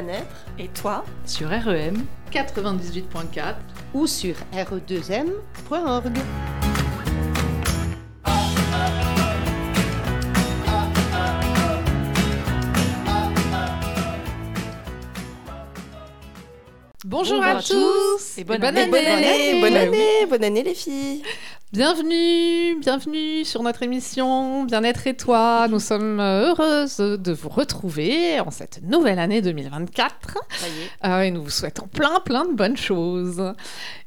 bien-être. Et toi Sur REM 98.4 ou sur re2m.org. Bonjour, Bonjour à, à tous et et bonne, année. Bonne année, bonne année, bonne année les filles. Bienvenue, bienvenue sur notre émission Bien-être et toi. Nous sommes euh, heureuses de vous retrouver en cette nouvelle année 2024 Ça y est. Euh, et nous vous souhaitons plein plein de bonnes choses.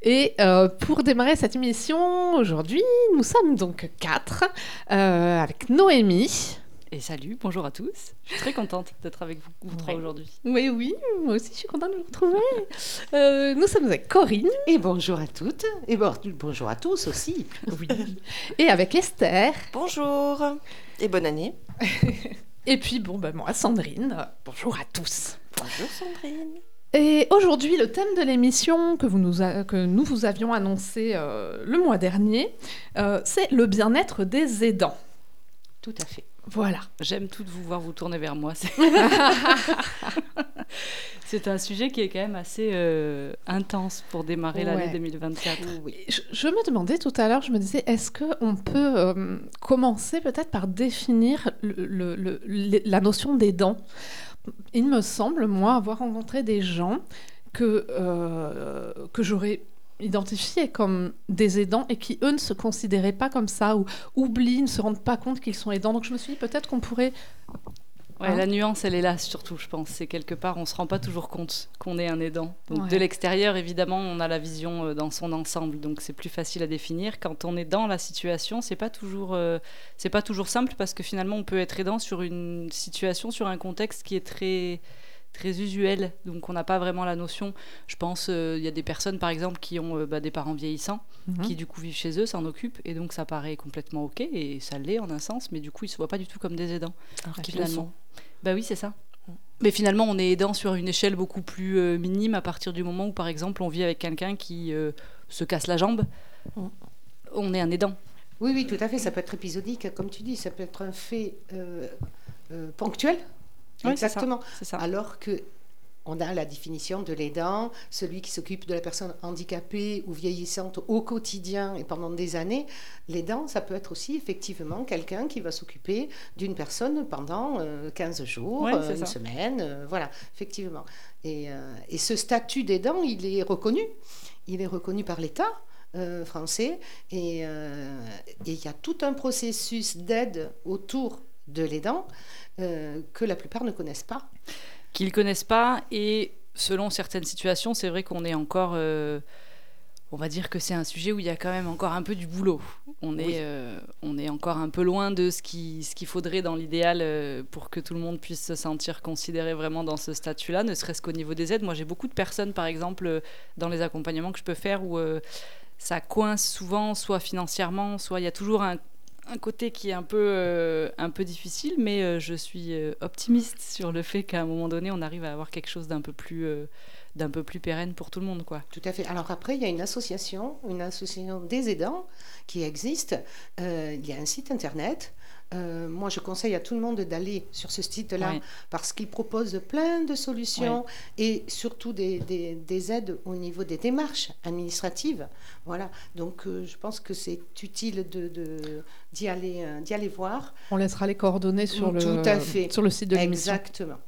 Et euh, pour démarrer cette émission aujourd'hui, nous sommes donc quatre euh, avec Noémie. Et salut, bonjour à tous. Je suis très contente d'être avec vous, vous trois aujourd'hui. Oui, oui, moi aussi je suis contente de vous retrouver. Euh, nous sommes avec Corinne Et bonjour à toutes, et bon- bonjour à tous aussi. oui. et avec Esther. Bonjour et bonne année. Et puis, bon, ben moi, Sandrine. Bonjour à tous. Bonjour Sandrine. Et aujourd'hui, le thème de l'émission que, vous nous a- que nous vous avions annoncé euh, le mois dernier, euh, c'est le bien-être des aidants. Tout à fait. Voilà. J'aime toutes vous voir vous tourner vers moi. C'est- un sujet qui est quand même assez euh, intense pour démarrer Ouais. l'année 2024. Oui. Je, je me demandais tout à l'heure, je me disais, est-ce qu'on peut euh, commencer peut-être par définir le- le- le- le- la notion d'aidant Il me semble, moi, avoir rencontré des gens que, euh, que j'aurais identifiés comme des aidants et qui, eux, ne se considéraient pas comme ça ou oublient, ne se rendent pas compte qu'ils sont aidants. Donc je me suis dit, peut-être qu'on pourrait... Ouais, Hein la nuance, elle est là surtout, je pense. C'est quelque part, on se rend pas toujours compte qu'on est un aidant. Donc Ouais. de l'extérieur, évidemment, on a la vision euh, dans son ensemble, donc c'est plus facile à définir. Quand on est dans la situation, c'est pas toujours, euh, c'est pas toujours simple parce que finalement, on peut être aidant sur une situation, sur un contexte qui est très très usuel, donc on n'a pas vraiment la notion. Je pense, euh, il y a des personnes, par exemple, qui ont euh, bah, des parents vieillissants, Mhm. qui du coup vivent chez eux, s'en occupent, et donc ça paraît complètement ok, et ça l'est en un sens, mais du coup, ils se voient pas du tout comme des aidants. Alors qu'ils le Finalement. Bah oui, c'est ça. Mais finalement, on est aidant sur une échelle beaucoup plus euh, minime à partir du moment où, par exemple, on vit avec quelqu'un qui euh, se casse la jambe. Mm. On est un aidant. Oui, oui, tout à fait. Ça peut être épisodique, comme tu dis. Ça peut être un fait euh, euh, ponctuel. Oui, c'est ça. Exactement. Ça. Alors que on a la définition de l'aidant, celui qui s'occupe de la personne handicapée ou vieillissante au quotidien et pendant des années. L'aidant, ça peut être aussi effectivement quelqu'un qui va s'occuper d'une personne pendant euh, 15 jours, Ouais, euh, une ça. semaine, euh, voilà, effectivement. Et, euh, et ce statut d'aidant, il est reconnu. Il est reconnu par l'État. euh, français et euh, et il y a tout un processus d'aide autour de l'aidant euh, que la plupart ne connaissent pas. Qu'ils connaissent pas, et selon certaines situations, c'est vrai qu'on est encore. euh, on va dire que c'est un sujet où il y a quand même encore un peu du boulot. On est, Oui. euh, on est encore un peu loin de ce qui- ce qu'il faudrait dans l'idéal pour que tout le monde puisse se sentir considéré vraiment dans ce statut-là, ne serait-ce qu'au niveau des aides. Moi, j'ai beaucoup de personnes, par exemple, dans les accompagnements que je peux faire où ça coince souvent, soit financièrement, soit il y a toujours un, un côté qui est un peu, euh, un peu difficile, mais euh, je suis euh, optimiste sur le fait qu'à un moment donné, on arrive à avoir quelque chose d'un peu plus, d'un peu plus pérenne pour tout le monde, quoi. Tout à fait. Alors après, il y a une association, une association des aidants qui existe. Il y a un site internet. Euh, moi, je conseille à tout le monde d'aller sur ce site-là Ouais. parce qu'il propose plein de solutions et surtout des, des- des aides au niveau des démarches administratives. Voilà. Donc, euh, je pense que c'est utile de, de- d'y aller, euh, d'y aller voir. On laissera les coordonnées sur, le, Tout à fait. sur le site de l'émission. Exactement.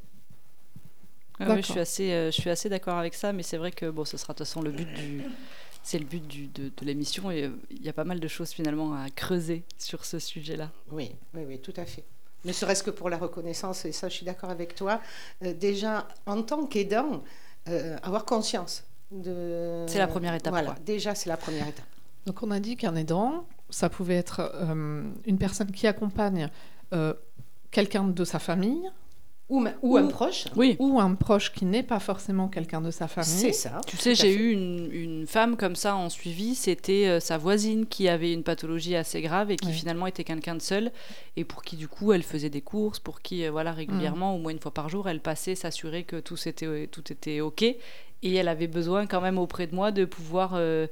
Ouais, ouais, je suis assez, euh, je suis assez d'accord avec ça, mais c'est vrai que bon, ce sera de toute façon le but du, c'est le but du, de, de l'émission et euh, il y a pas mal de choses finalement à creuser sur ce sujet-là. Oui, oui, oui, tout à fait. Ne serait-ce que pour la reconnaissance, et ça, je suis d'accord avec toi. Euh, déjà, en tant qu'aidant, euh, avoir conscience de. C'est la première étape, Voilà, quoi. déjà, c'est la première étape. Donc on a dit qu'un aidant, ça pouvait être euh, une personne qui accompagne euh, quelqu'un de sa famille Ou, ma- ou un proche. Oui. ou un proche qui n'est pas forcément quelqu'un de sa famille. C'est ça. Tu sais, j'ai eu une, une femme comme ça en suivi, c'était euh, sa voisine qui avait une pathologie assez grave et qui finalement était quelqu'un de seul et pour qui du coup elle faisait des courses, pour qui euh, voilà régulièrement, au moins une fois par jour, elle passait s'assurer que tout était, tout était ok et elle avait besoin quand même auprès de moi de pouvoir euh,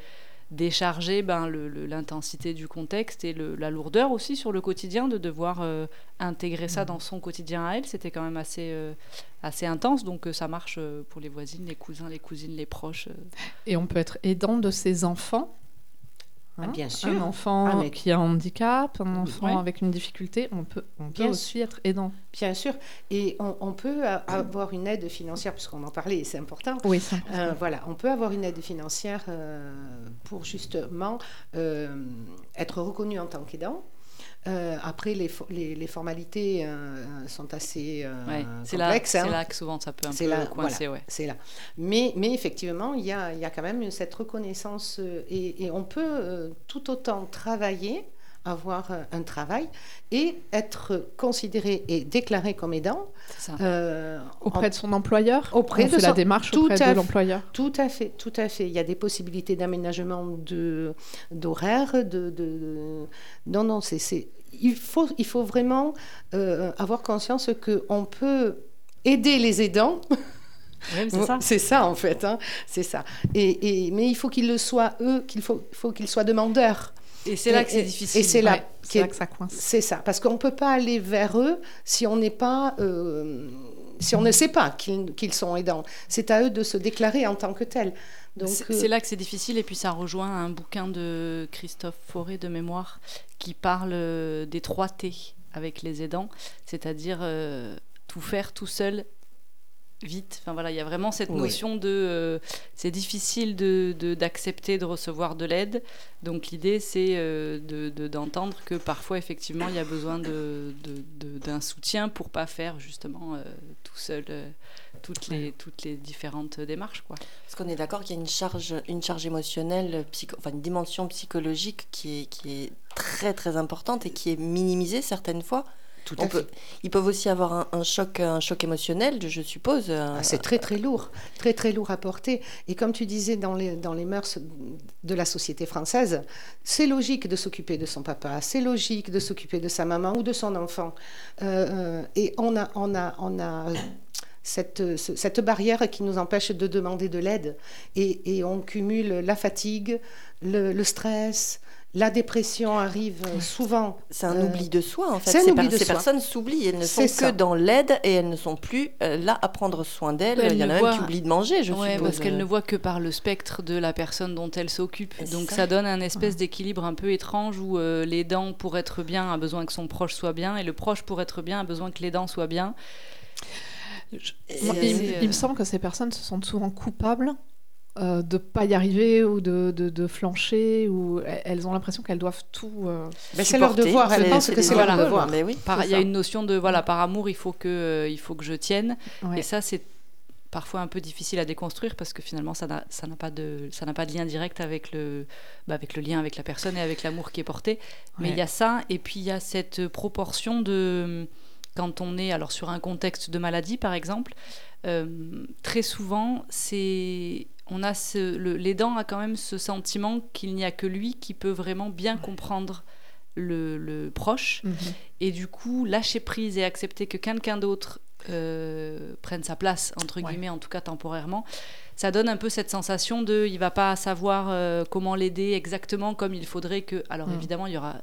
décharger ben, l'intensité du contexte et le, la lourdeur aussi sur le quotidien, de devoir euh, intégrer ça mmh. dans son quotidien à elle. C'était quand même assez, euh, assez intense, donc euh, ça marche pour les voisines, les cousins, les cousines, les proches. Et on peut être aidant de ses enfants ah, bien sûr. Un enfant ah, qui a un handicap, un enfant avec une difficulté, on peut, on peut aussi être aidant. Bien sûr. Et on, peut avoir une aide financière, puisqu'on en parlait et c'est important. Oui, euh, voilà, on peut avoir une aide financière euh, pour justement euh, être reconnu en tant qu'aidant. Euh, après, les, les, formalités euh, sont assez euh, complexes. C'est hein. là, que souvent ça peut un peu là, coincer. C'est là. Mais, mais effectivement, il y a, y a, quand même cette reconnaissance et, et on peut tout autant travailler avoir un travail et être considéré et déclaré comme aidant auprès de son employeur? auprès de la démarche auprès de l'employeur? tout à fait tout à fait il y a des possibilités d'aménagement de d'horaire de, de, non non c'est il faut, il faut vraiment euh, avoir conscience qu'on peut aider les aidants. c'est ça. C'est ça, en fait. Hein. C'est ça. Et, et, mais il faut qu'ils le soient, eux, qu'il faut, faut qu'ils soient demandeurs. Et c'est là que c'est difficile. Et c'est là, là, que ça coince. C'est ça. Parce qu'on ne peut pas aller vers eux si on n'est pas. Euh, si on ne sait pas qu'ils sont aidants. C'est à eux de se déclarer en tant que tels. C'est euh, là que c'est difficile, et puis ça rejoint un bouquin de Christophe Fauré de mémoire qui parle euh, des trois T avec les aidants, c'est-à-dire euh, tout faire tout seul vite. Enfin voilà, il y a vraiment cette notion de c'est difficile de, d'accepter de, recevoir de l'aide. Donc l'idée c'est de, d'entendre que parfois effectivement il y a besoin de, d'un soutien pour pas faire justement tout seul toutes les, toutes les différentes démarches. Quoi. Parce qu'on est d'accord qu'il y a une charge, une charge émotionnelle, psycho, enfin une dimension psychologique qui est, qui est très très importante et qui est minimisée certaines fois. Tout à fait. ils peuvent aussi avoir un, choc, un choc émotionnel, je suppose. Ah, c'est très très lourd, très très lourd à porter. Et comme tu disais dans les, dans les mœurs de la société française, c'est logique de s'occuper de son papa, c'est logique de s'occuper de sa maman ou de son enfant. Euh, euh, et on a, on a, on a cette, cette barrière qui nous empêche de demander de l'aide. Et, et, on cumule la fatigue, le, le stress, la dépression arrive souvent. C'est un oubli de soi, en fait. Ces, ces personnes s'oublient. Elles ne sont que dans l'aide et elles ne sont plus euh, là à prendre soin d'elles. Il y en a même qui oublient de manger, je ouais, Parce qu'elles ne voient que par le spectre de la personne dont elles s'occupent. Donc ça. donne un espèce d'équilibre un peu étrange où euh, l'aidant, pour être bien, a besoin que son proche soit bien et le proche, pour être bien, a besoin que l'aidant soit bien il, me semble que ces personnes se sentent souvent coupables euh, de ne pas y arriver ou de, de, flancher ou elles ont l'impression qu'elles doivent tout euh, c'est leur devoir elles pensent que c'est leur devoir. Mais oui, il y a une notion de voilà par amour il faut que euh, il faut que je tienne. Et ça c'est parfois un peu difficile à déconstruire parce que finalement ça n'a pas de ça n'a pas de lien direct avec le bah, avec le lien avec la personne et avec l'amour qui est porté. Mais il y a ça et puis il y a cette proportion de quand on est alors sur un contexte de maladie par exemple, euh, très souvent c'est on a ce, l'aidant a quand même ce sentiment qu'il n'y a que lui qui peut vraiment bien comprendre le, proche mhm. et du coup lâcher prise et accepter que quelqu'un d'autre euh, prenne sa place entre guillemets en tout cas temporairement ça donne un peu cette sensation de il va pas savoir euh, comment l'aider exactement comme il faudrait que alors mhm. évidemment il y aura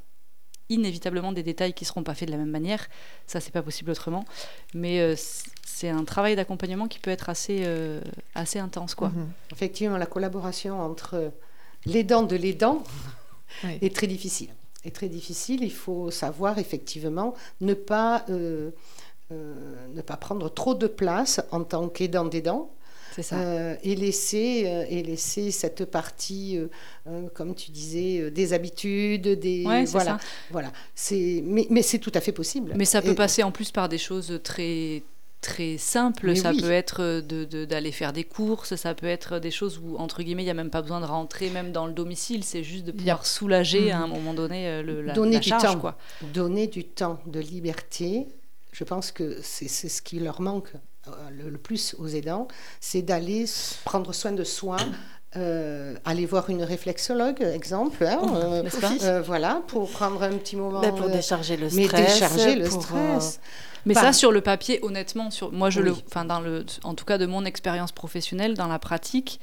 inévitablement des détails qui ne seront pas faits de la même manière. Ça, c'est pas possible autrement. Mais euh, c'est un travail d'accompagnement qui peut être assez, euh, assez intense. Quoi. Mhm. Effectivement, la collaboration entre l'aidant de l'aidant est très difficile. Est très difficile. Il faut savoir effectivement ne pas, euh, ne pas prendre trop de place en tant qu'aidant d'aidant ça. Euh, et, laisser, euh, et laisser cette partie, euh, comme tu disais, des habitudes, des voilà, voilà. C'est mais, mais c'est tout à fait possible. Mais ça peut passer en plus par des choses très très simples. ça peut être d'aller de, faire des courses, ça peut être des choses où, entre guillemets, il n'y a même pas besoin de rentrer même dans le domicile, c'est juste de pouvoir soulager à un mm. moment donné le, la, Donner du charge. Temps. Quoi. Donner du temps de liberté, je pense que c'est ce qui leur manque euh, le, plus aux aidants, c'est d'aller prendre soin de soi, euh, aller voir une réflexologue, exemple, hein, oh, euh, voilà, pour prendre un petit moment. pour décharger le stress. Mais décharger le stress. Mais ça, sur le papier, honnêtement, sur moi, je le, enfin, dans le, en tout cas de mon expérience professionnelle, dans la pratique,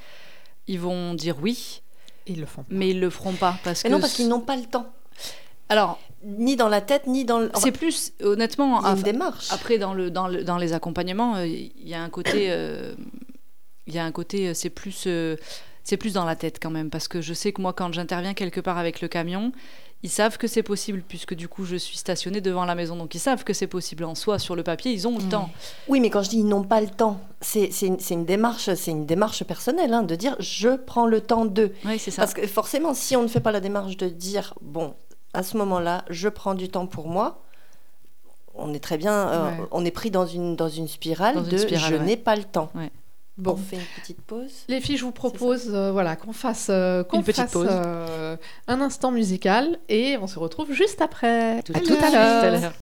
ils vont dire oui. Ils le font. Mais ils le feront pas parce Mais que non, parce qu'ils n'ont pas le temps. Alors, Ni dans la tête, ni dans le. c'est plus honnêtement une démarche. Après, dans, le, dans, le- dans les accompagnements, euh, il y a un côté. euh, Il y a un côté. euh, C'est plus. c'est plus dans la tête quand même. Parce que je sais que moi, quand j'interviens quelque part avec le camion, ils savent que c'est possible, puisque du coup, je suis stationnée devant la maison. Donc, ils savent que c'est possible en soi. Sur le papier, ils ont le Mm. temps. Oui, mais quand je dis ils n'ont pas le temps, c'est une, une démarche, c'est une démarche personnelle, hein, de dire je prends le temps d'eux. Oui, c'est ça. Parce que forcément, si on ne fait pas la démarche de dire bon, à ce moment-là, je prends du temps pour moi, on est très bien, euh, Ouais. on est pris dans une dans une spirale Dans une de spirale, je ouais. n'ai pas le temps. Bon. On fait une petite pause. Les filles, je vous propose euh, voilà, qu'on fasse, euh, qu'on Une petite fasse, pause. euh, un instant musical et on se retrouve juste après. À tout à l'heure.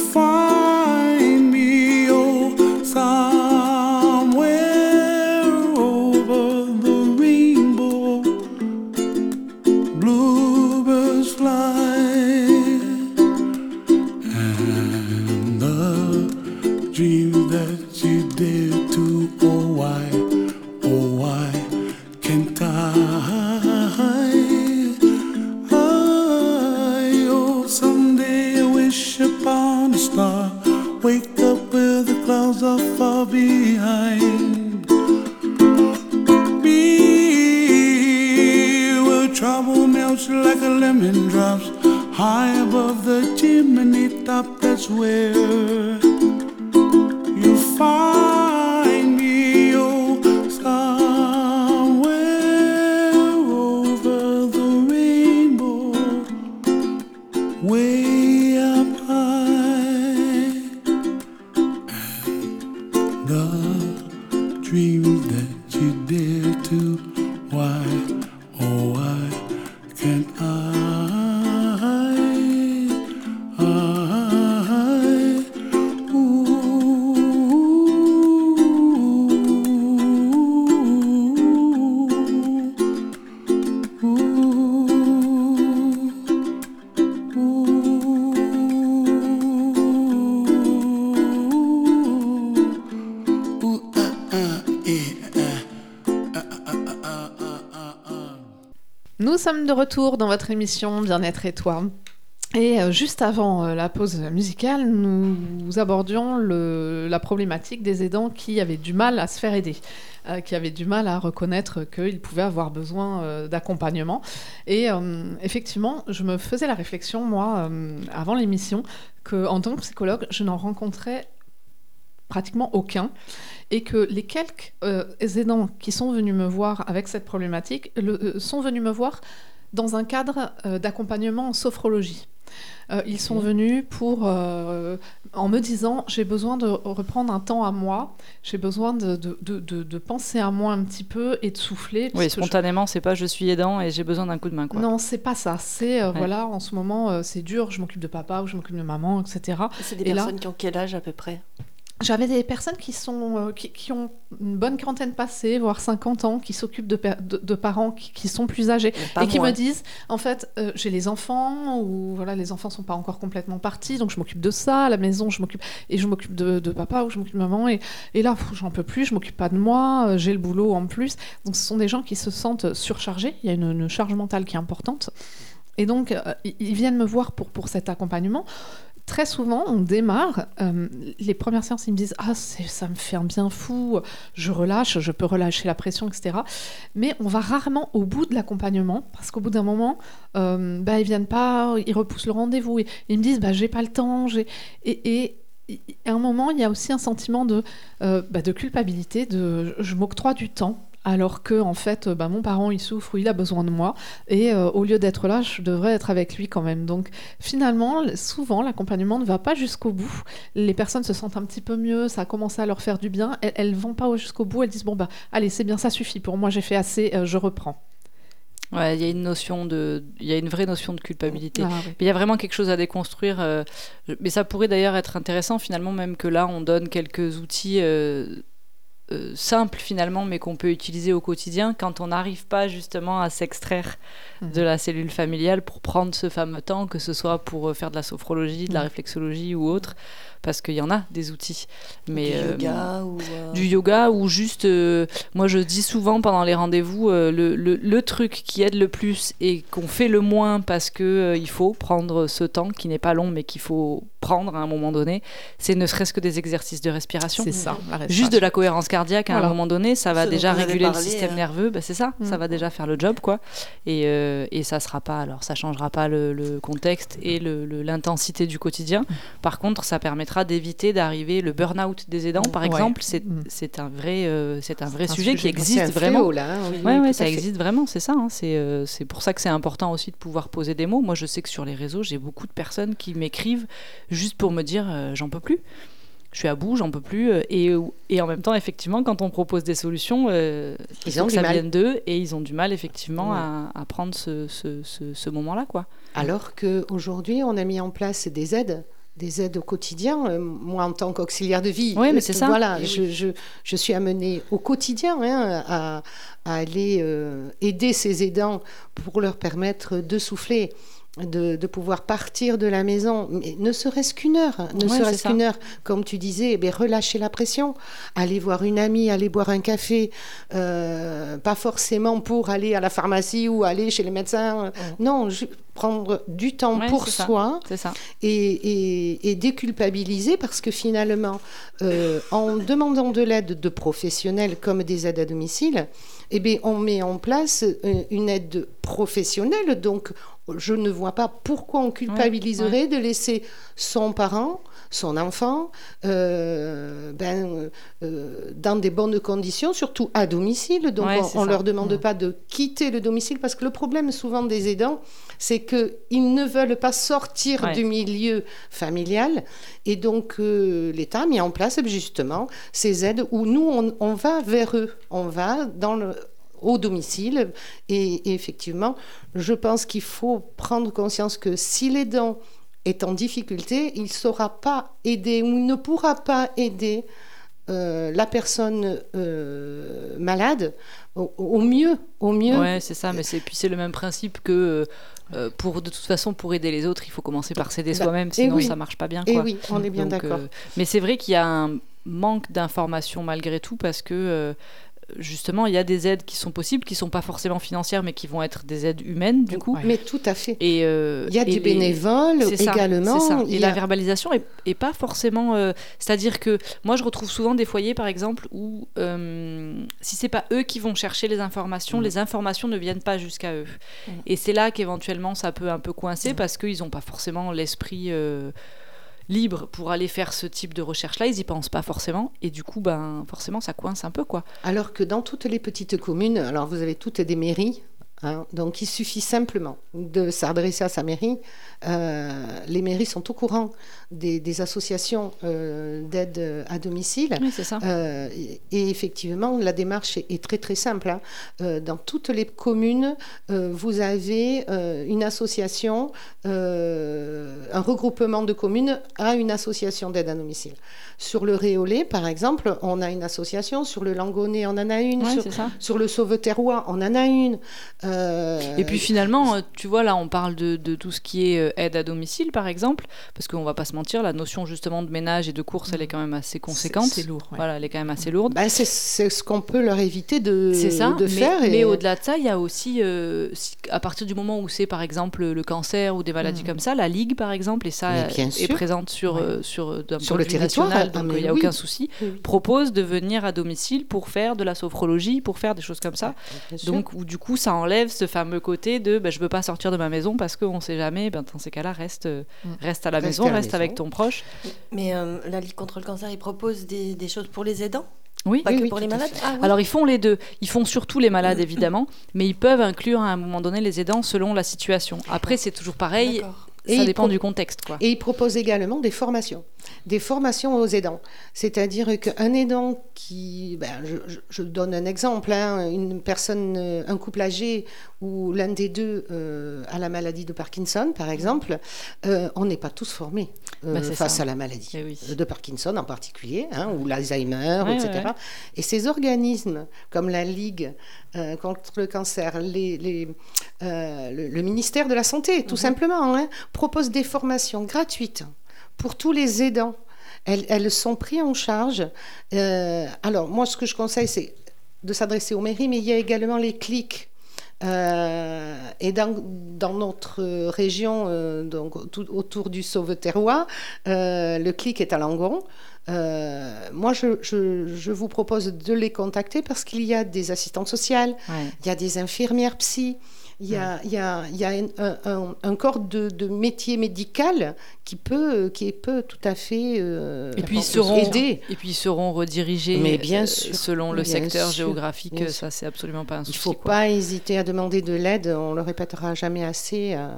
Far. Sommes de retour dans votre émission Bien-être et toi. Et euh, juste avant euh, la pause musicale, nous abordions la problématique des aidants qui avaient du mal à se faire aider, euh, qui avaient du mal à reconnaître qu'ils pouvaient avoir besoin d'accompagnement. Et effectivement, je me faisais la réflexion, moi, avant l'émission, qu'en tant que psychologue, je n'en rencontrais pratiquement aucun, et que les quelques euh, aidants qui sont venus me voir avec cette problématique le- euh, sont venus me voir dans un cadre euh, d'accompagnement en sophrologie. Euh, ils sont venus pour, euh, en me disant, j'ai besoin de reprendre un temps à moi, j'ai besoin de, de, de, de, penser à moi un petit peu et de souffler. Oui, spontanément, je... c'est pas je suis aidant et j'ai besoin d'un coup de main. Quoi. Non, c'est pas ça. C'est, euh, voilà, en ce moment, c'est dur, je m'occupe de papa ou je m'occupe de maman, etc. C'est des et personnes là... qui ont quel âge à peu près? J'avais des personnes qui, sont, euh, qui, ont une bonne quarantaine passée, voire 50 ans, qui s'occupent de, de, parents qui, sont plus âgés et qui me disent en fait, euh, j'ai les enfants, ou voilà, les enfants sont pas encore complètement partis, donc je m'occupe de ça, à la maison, je m'occupe, et je m'occupe de, papa ou je m'occupe de maman, et, et là, j'en peux plus, je m'occupe pas de moi, euh, j'ai le boulot en plus. Donc ce sont des gens qui se sentent surchargés, il y a une, une charge mentale qui est importante. Et donc, ils viennent me voir pour, pour cet accompagnement très souvent, on démarre, euh, les premières séances, ils me disent Ah, ça me fait un bien fou, je relâche, je peux relâcher la pression, etc. Mais on va rarement au bout de l'accompagnement, parce qu'au bout d'un moment, euh, bah, ils viennent pas, ils repoussent le rendez-vous, et, ils me disent bah, J'ai pas le temps. Et, et, à un moment, il y a aussi un sentiment de, euh, bah, de culpabilité, de je m'octroie du temps alors que en fait bah, mon parent il souffre ou il a besoin de moi. Et euh, au lieu d'être là je devrais être avec lui quand même. Donc finalement souvent l'accompagnement ne va pas jusqu'au bout. Les personnes se sentent un petit peu mieux ça a commencé à leur faire du bien. Elles, ne vont pas jusqu'au bout. Elles disent bon bah allez c'est bien ça suffit pour moi j'ai fait assez euh, je reprends. Ouais, il y a une notion de, il y a une vraie notion de culpabilité. Ah, il y a vraiment quelque chose à déconstruire. Euh, mais ça pourrait d'ailleurs être intéressant finalement, même que là on donne quelques outils euh, simple finalement, mais qu'on peut utiliser au quotidien quand on n'arrive pas justement à s'extraire mhm. de la cellule familiale pour prendre ce fameux temps, que ce soit pour euh, faire de la sophrologie, de la mhm. réflexologie ou autre parce qu'il y en a des outils. Mais, du euh, yoga ou Du yoga ou juste, moi je dis souvent pendant les rendez-vous, le, le, le, truc qui aide le plus et qu'on fait le moins parce que il faut prendre ce temps qui n'est pas long mais qu'il faut prendre à un moment donné, c'est ne serait-ce que des exercices de respiration. C'est ça. Juste de la cohérence cardiaque à un moment donné, ça va déjà réguler le système hein. nerveux. Bah, c'est ça, ça mm. va déjà faire le job, quoi. Et, euh, et ça sera pas, alors ça changera pas le, contexte et l'intensité du quotidien. Par contre, ça permettra d'éviter d'arriver le burn-out des aidants, par exemple. Mm. C'est un vrai, euh, c'est un vrai sujet, qui existe vraiment. là, oui, ouais, ça existe vraiment, c'est ça. Hein. Euh, c'est pour ça que c'est important aussi de pouvoir poser des mots. Moi, je sais que sur les réseaux, j'ai beaucoup de personnes qui m'écrivent juste pour me dire euh, j'en peux plus. Je suis à bout, j'en peux plus. Et, et, en même temps, effectivement, quand on propose des solutions, ils ont que ça vienne d'eux et ils ont du mal, effectivement, à, à, prendre ce, ce, ce, moment-là. quoi. Alors qu'aujourd'hui, on a mis en place des aides des aides au quotidien. moi, en tant qu'auxiliaire de vie, oui, mais c'est ça. Voilà, je, je, je, suis amenée au quotidien hein, à, à, aller aider ces aidants pour leur permettre de souffler de, pouvoir partir de la maison, mais ne serait-ce qu'une heure, ne serait-ce qu'une heure, comme tu disais, eh relâcher la pression, aller voir une amie, aller boire un café, euh, pas forcément pour aller à la pharmacie ou aller chez les médecins, non, prendre du temps pour soi Et, déculpabiliser parce que finalement, euh, en demandant de l'aide de professionnels comme des aides à domicile, eh bien, on met en place euh, une aide professionnelle, donc je ne vois pas pourquoi on culpabiliserait de laisser son parent, son enfant, euh, ben, euh, dans des bonnes conditions, surtout à domicile. Donc on ne leur demande pas de quitter le domicile parce que le problème souvent des aidants, c'est qu'ils ne veulent pas sortir du milieu familial. Et donc euh, l'État a mis en place justement ces aides où nous, on, on va vers eux, on va dans le, au domicile. Et, effectivement, je pense qu'il faut prendre conscience que si l'aidant est en difficulté, il ne saura pas aider ou ne pourra pas aider euh, la personne euh, malade au, mieux, au mieux. Ouais, c'est ça, mais c'est puis c'est le même principe que euh, pour de toute façon pour aider les autres, il faut commencer par s'aider bah, soi-même, sinon ça marche pas bien. Et oui, on est bien d'accord. mais c'est vrai qu'il y a un manque d'informations malgré tout parce que justement, il y a des aides qui sont possibles, qui ne sont pas forcément financières, mais qui vont être des aides humaines, du coup. Mais tout à fait. Et, euh, il y a du bénévole également. Ça. Et la verbalisation est, pas forcément. Euh, c'est-à-dire que moi, je retrouve souvent des foyers, par exemple, où euh, si c'est pas eux qui vont chercher les informations, mm. les informations ne viennent pas jusqu'à eux. Mm. Et c'est là qu'éventuellement, ça peut un peu coincer mm. parce qu'ils n'ont pas forcément l'esprit libre pour aller faire ce type de recherche-là, ils n'y pensent pas forcément, et du coup, ben, forcément, ça coince un peu, quoi. Alors que dans toutes les petites communes, alors vous avez toutes des mairies, hein. Donc il suffit simplement de s'adresser à sa mairie. Euh, les mairies sont au courant des, des associations euh, d'aide à domicile. Oui, c'est ça. Euh, et, et effectivement, la démarche est, est très très simple. hein. Dans toutes les communes, vous avez une association, un regroupement de communes à une association d'aide à domicile. Sur le Réolais, par exemple, on a une association. Sur le Langonnet, on en a une. Sur, c'est ça. sur le Sauveterrois, on en a une. Euh, Et puis finalement, euh, tu vois, là, on parle de, de tout ce qui est euh, aide à domicile, par exemple, parce qu'on va pas se mentir, la notion justement de ménage et de course, elle est quand même assez conséquente. C'est lourd. ouais. Voilà, elle est quand même assez lourde. ben, c'est, ce qu'on peut leur éviter de, C'est ça, de mais, faire. mais au-delà de ça, il y a aussi, euh, si- à partir du moment où c'est par exemple le cancer ou des maladies Mm. comme ça, la Ligue par exemple, et ça est présente sur, Ouais. euh, sur, Sur le territoire, national, ah, donc mais il n'y a oui. aucun souci, Oui, propose de venir à domicile pour faire de la sophrologie, pour faire des choses comme ça. Sûr. Donc, où du coup, ça enlève ce fameux côté de bah, je veux pas sortir de ma maison parce qu'on sait jamais, ben, dans ces cas-là, reste, euh, Mm. reste à la Reste maison, à la reste maison. avec ton proche. Mais euh, la Ligue contre le cancer, il propose des, des choses pour les aidants? Oui. Pas Oui, que oui, pour les malades? Ah, oui. Alors ils font les deux. Ils font surtout les malades évidemment, mais ils peuvent inclure à un moment donné les aidants selon la situation. Après c'est toujours pareil. Et ça dépend pro- du contexte quoi. Et il propose également des formations, des formations aux aidants. C'est-à-dire qu'un aidant qui, ben, je, je- je donne un exemple, hein, une personne, euh, un couple âgé où l'un des deux euh, a la maladie de Parkinson, par exemple, euh, on n'est pas tous formés euh, c'est face ça. à la maladie Eh oui. de Parkinson en particulier, hein, ou l'Alzheimer, Ouais, etc. ouais, ouais. Et ces organismes, comme la Ligue contre le cancer, les, les, le, le ministère de la Santé, tout simplement, hein, proposent des formations gratuites pour tous les aidants. Elles, elles sont prises en charge. Euh, alors, moi, ce que je conseille, c'est de s'adresser aux mairies, mais il y a également les clics. Euh, et dans, dans notre région, euh, donc tout autour du Sauveterrois, euh, le clic est à Langon. Moi, je, je- je vous propose de les contacter parce qu'il y a des assistantes sociales, Ouais. il y a des infirmières psy, il y a, il y a, il y a un, un- un corps de, de métier médical qui peut, qui peut tout à fait euh, Et puis ils seront aider. et puis ils seront redirigés Mais bien euh, sûr, selon le bien secteur sûr, géographique, bien ça c'est absolument pas un Il souci. ne faut quoi. pas hésiter à demander de l'aide, on le répétera jamais assez. euh,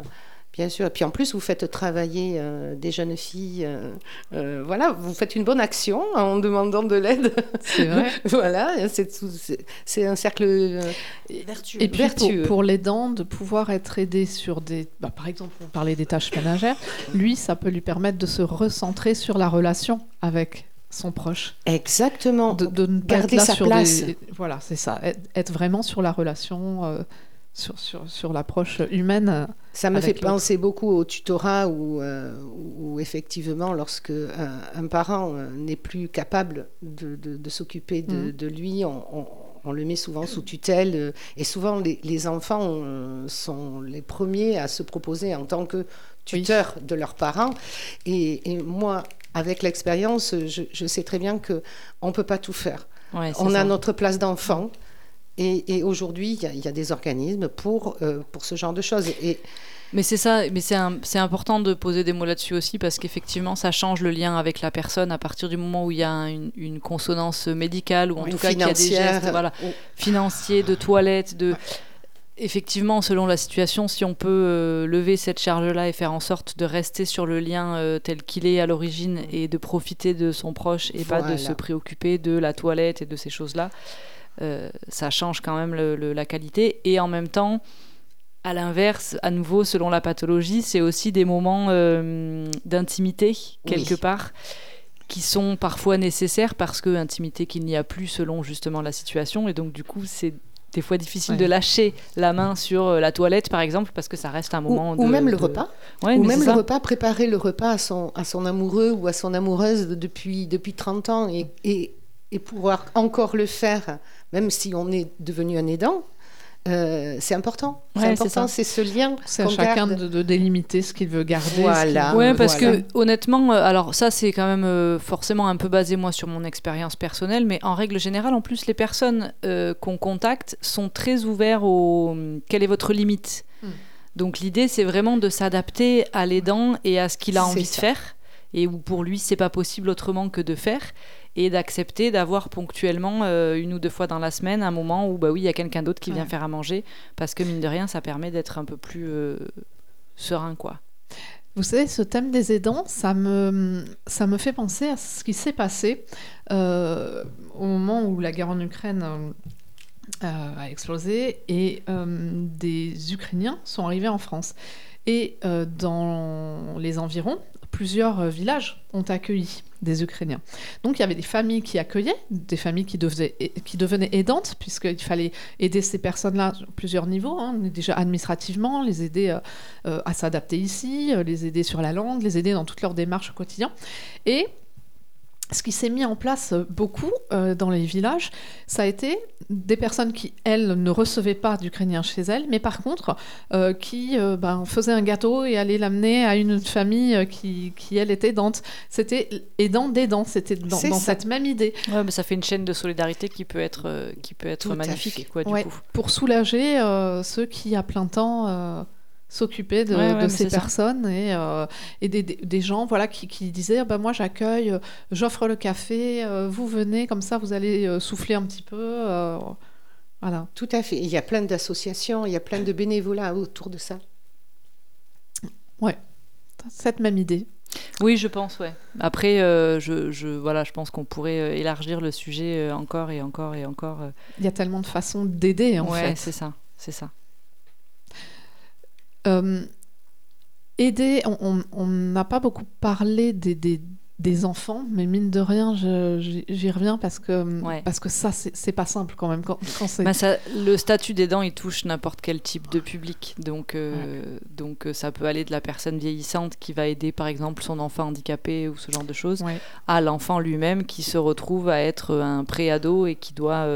Bien sûr. Et puis en plus, vous faites travailler euh, des jeunes filles. euh, euh, voilà, vous faites une bonne action en demandant de l'aide. C'est vrai. voilà, c'est tout- c'est- c'est un cercle. euh, Vertueux. Et puis pour, Vertueux. pour les dents, de pouvoir être aidé sur des... bah, par exemple, on parlait des tâches ménagères. Lui, ça peut lui permettre de se recentrer sur la relation avec son proche. Exactement. De, de ne pas Garder être là sa sur place. des... Voilà, c'est ça. Être, être vraiment sur la relation, euh, sur, sur, sur l'approche humaine. Ça me fait penser beaucoup au tutorat où, euh, où effectivement, lorsque un, un parent euh, n'est plus capable de, de- de s'occuper de, de lui, on, on- on le met souvent sous tutelle. euh, et souvent, les, les enfants euh, sont les premiers à se proposer en tant que tuteurs de leurs parents. Et, et moi, avec l'expérience, je, je sais très bien que on ne peut pas tout faire. Ouais, On ça. a notre place d'enfant. Et, et aujourd'hui, il y, a- il y a des organismes pour, euh, pour ce genre de choses. Et, Mais c'est ça, mais c'est important de poser des mots là-dessus aussi parce qu'effectivement ça change le lien avec la personne à partir du moment où il y a une, une consonance médicale ou en Ou tout cas qu'il y a des gestes voilà, ou- financiers, de toilettes, de... Effectivement, selon la situation, si on peut euh, lever cette charge-là et faire en sorte de rester sur le lien euh, tel qu'il est à l'origine et de profiter de son proche et pas de se préoccuper de la toilette et de ces choses-là, ça change quand même le- le- la qualité. Et en même temps, à l'inverse, à nouveau, selon la pathologie, c'est aussi des moments euh, d'intimité, quelque Oui. part, qui sont parfois nécessaires parce que intimité qu'il n'y a plus selon justement la situation. Et donc, du coup, c'est des fois difficile Ouais. de lâcher la main sur euh, la toilette, par exemple, parce que ça reste un moment ou de- même le de- repas. Ouais, ou même le ça. repas, préparer le repas à son, à son amoureux ou à son amoureuse depuis, depuis 30 ans et, et, et pouvoir encore le faire, même si on est devenu un aidant, euh, c'est important. Ouais, c'est important, c'est ce lien. C'est à chacun garde. de, de délimiter ce qu'il veut garder. Voilà. Ouais, parce voilà. que honnêtement, euh, alors ça c'est quand même euh, forcément un peu basé moi sur mon expérience personnelle, mais en règle générale, en plus les personnes euh, qu'on contacte sont très ouverts au quelle est votre limite. Hmm. Donc l'idée c'est vraiment de s'adapter à l'aidant et à ce qu'il a envie de faire et où pour lui c'est pas possible autrement que de faire. Et d'accepter d'avoir ponctuellement une ou deux fois dans la semaine un moment où bah oui il y a quelqu'un d'autre qui vient faire à manger parce que mine de rien ça permet d'être un peu plus serein quoi. Vous savez, ce thème des aidants, ça me, ça me fait penser à ce qui s'est passé euh, au moment où la guerre en Ukraine euh, a explosé et euh, des Ukrainiens sont arrivés en France. Et dans les environs, plusieurs villages ont accueilli des Ukrainiens. Donc il y avait des familles qui accueillaient, des familles qui, devenaient aidantes, puisqu'il fallait aider ces personnes-là à plusieurs niveaux, hein. déjà administrativement, les aider euh, euh, à s'adapter ici, euh, les aider sur la langue, les aider dans toutes leurs démarches au quotidien. Et ce qui s'est mis en place beaucoup euh, dans les villages, ça a été des personnes qui, elles, ne recevaient pas d'Ukrainiens chez elles, mais par contre, euh, qui euh, ben, faisaient un gâteau et allaient l'amener à une famille qui, qui, elle, était aidante. C'était aidant d'aidant, c'était dans, cette même idée. Ouais, mais ça fait une chaîne de solidarité qui peut être, qui peut être magnifique. Quoi, du coup. Pour soulager ceux qui, à plein temps s'occuper de, ces personnes et, euh, et des, des, gens voilà qui, qui disaient bah, moi j'accueille euh, j'offre le café euh, vous venez comme ça vous allez souffler un petit peu voilà tout à fait il y a plein d'associations il y a plein de bénévolats autour de ça ouais cette même idée oui, je pense, ouais. Après, je, je, voilà, je pense qu'on pourrait élargir le sujet encore et encore et encore. Il y a tellement de façons d'aider, en ouais, fait. c'est ça, c'est ça. Euh, aider, on n'a pas beaucoup parlé des, des, des, enfants, mais mine de rien, j'y reviens parce que, parce que ça, c'est pas simple quand même. Quand, quand bah ça, le statut d'aidant, il touche n'importe quel type de public. Donc, euh, donc euh, ça peut aller de la personne vieillissante qui va aider par exemple son enfant handicapé ou ce genre de choses, à l'enfant lui-même qui se retrouve à être un pré-ado et qui doit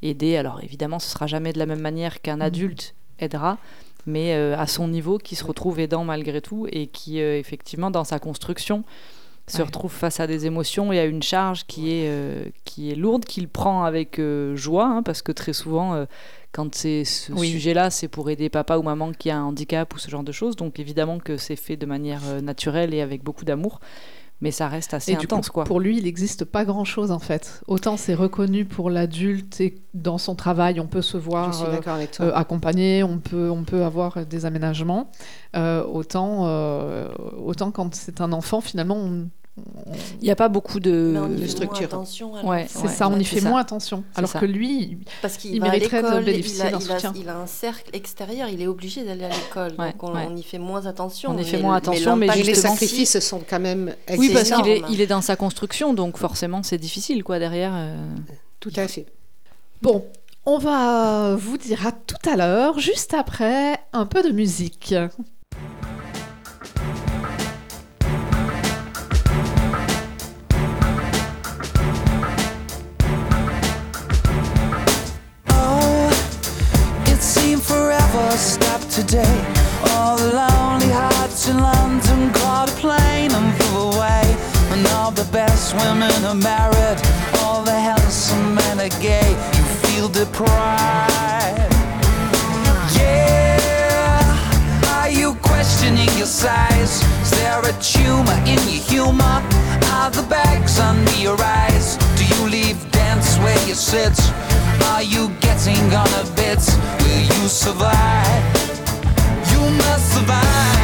aider. Alors évidemment, ce sera jamais de la même manière qu'un mmh. adulte aidera mais euh, à son niveau, qui se retrouve aidant malgré tout et qui, euh, effectivement, dans sa construction, se retrouve face à des émotions et à une charge qui est, euh, qui est lourde, qu'il prend avec joie, hein, parce que très souvent, quand c'est ce sujet-là, c'est pour aider papa ou maman qui a un handicap ou ce genre de choses. Donc évidemment que c'est fait de manière naturelle et avec beaucoup d'amour mais ça reste assez intense. quoi. Pour lui, il n'existe pas grand-chose en fait. Autant c'est reconnu pour l'adulte et dans son travail, on peut se voir euh, euh, accompagné, on peut, on peut avoir des aménagements. Euh, autant, autant quand c'est un enfant, finalement, on, il n'y a pas beaucoup de, structure. Ouais, c'est ça, on y fait moins attention. Alors que lui, parce qu'il mériterait de bénéficier d'un soutien. Il a un cercle extérieur, il est obligé d'aller à l'école. donc on, y fait moins attention. On y fait moins attention, mais, les sacrifices sont quand même Oui, parce qu'il est, il est dans sa construction, donc forcément c'est difficile quoi derrière. Euh. Tout à fait. Bon, on va vous dire à tout à l'heure, juste après un peu de musique. Stop today. All the lonely hearts in London caught a plane and flew away. And all the best women are married, all the handsome men are gay. You feel deprived. Yeah, are you questioning your size? Is there a tumor in your humor? Are the bags under your eyes? Do you leave where you sit? Are you getting on a bit? Will you survive? You must survive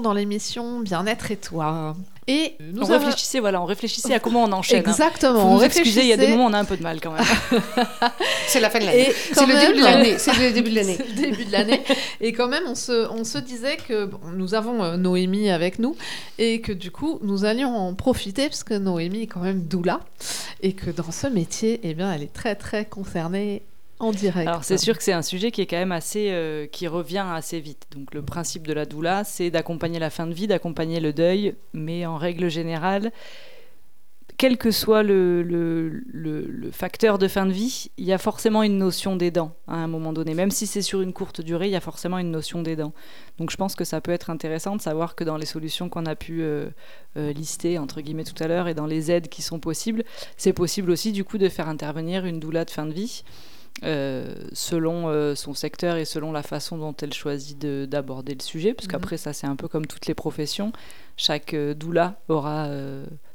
dans l'émission Bien-être et toi. Et nous on avons- réfléchissait, voilà, on réfléchissait à comment on enchaîne. hein. Exactement. Faut on nous excuser, il y a des moments où on a un peu de mal quand même. C'est la fin de l'année. C'est le début de l'année. C'est le début de l'année. Début de l'année. Et quand même, on se, on se disait que bon, nous avons euh, Noémie avec nous et que du coup, nous allions en profiter parce que Noémie est quand même doula et que dans ce métier, eh bien, elle est très très concernée en direct. Alors c'est sûr que c'est un sujet qui est quand même assez, euh, qui revient assez vite. Donc le principe de la doula, c'est d'accompagner la fin de vie, d'accompagner le deuil, mais en règle générale, quel que soit le, facteur de fin de vie, il y a forcément une notion d'aidant à un moment donné. Même si c'est sur une courte durée, il y a forcément une notion d'aidant. Donc je pense que ça peut être intéressant de savoir que dans les solutions qu'on a pu euh, euh, lister, entre guillemets, tout à l'heure, et dans les aides qui sont possibles, c'est possible aussi du coup de faire intervenir une doula de fin de vie. Euh, selon euh, son secteur et selon la façon dont elle choisit de- d'aborder le sujet, parce qu'après ça c'est un peu comme toutes les professions, chaque euh, doula aura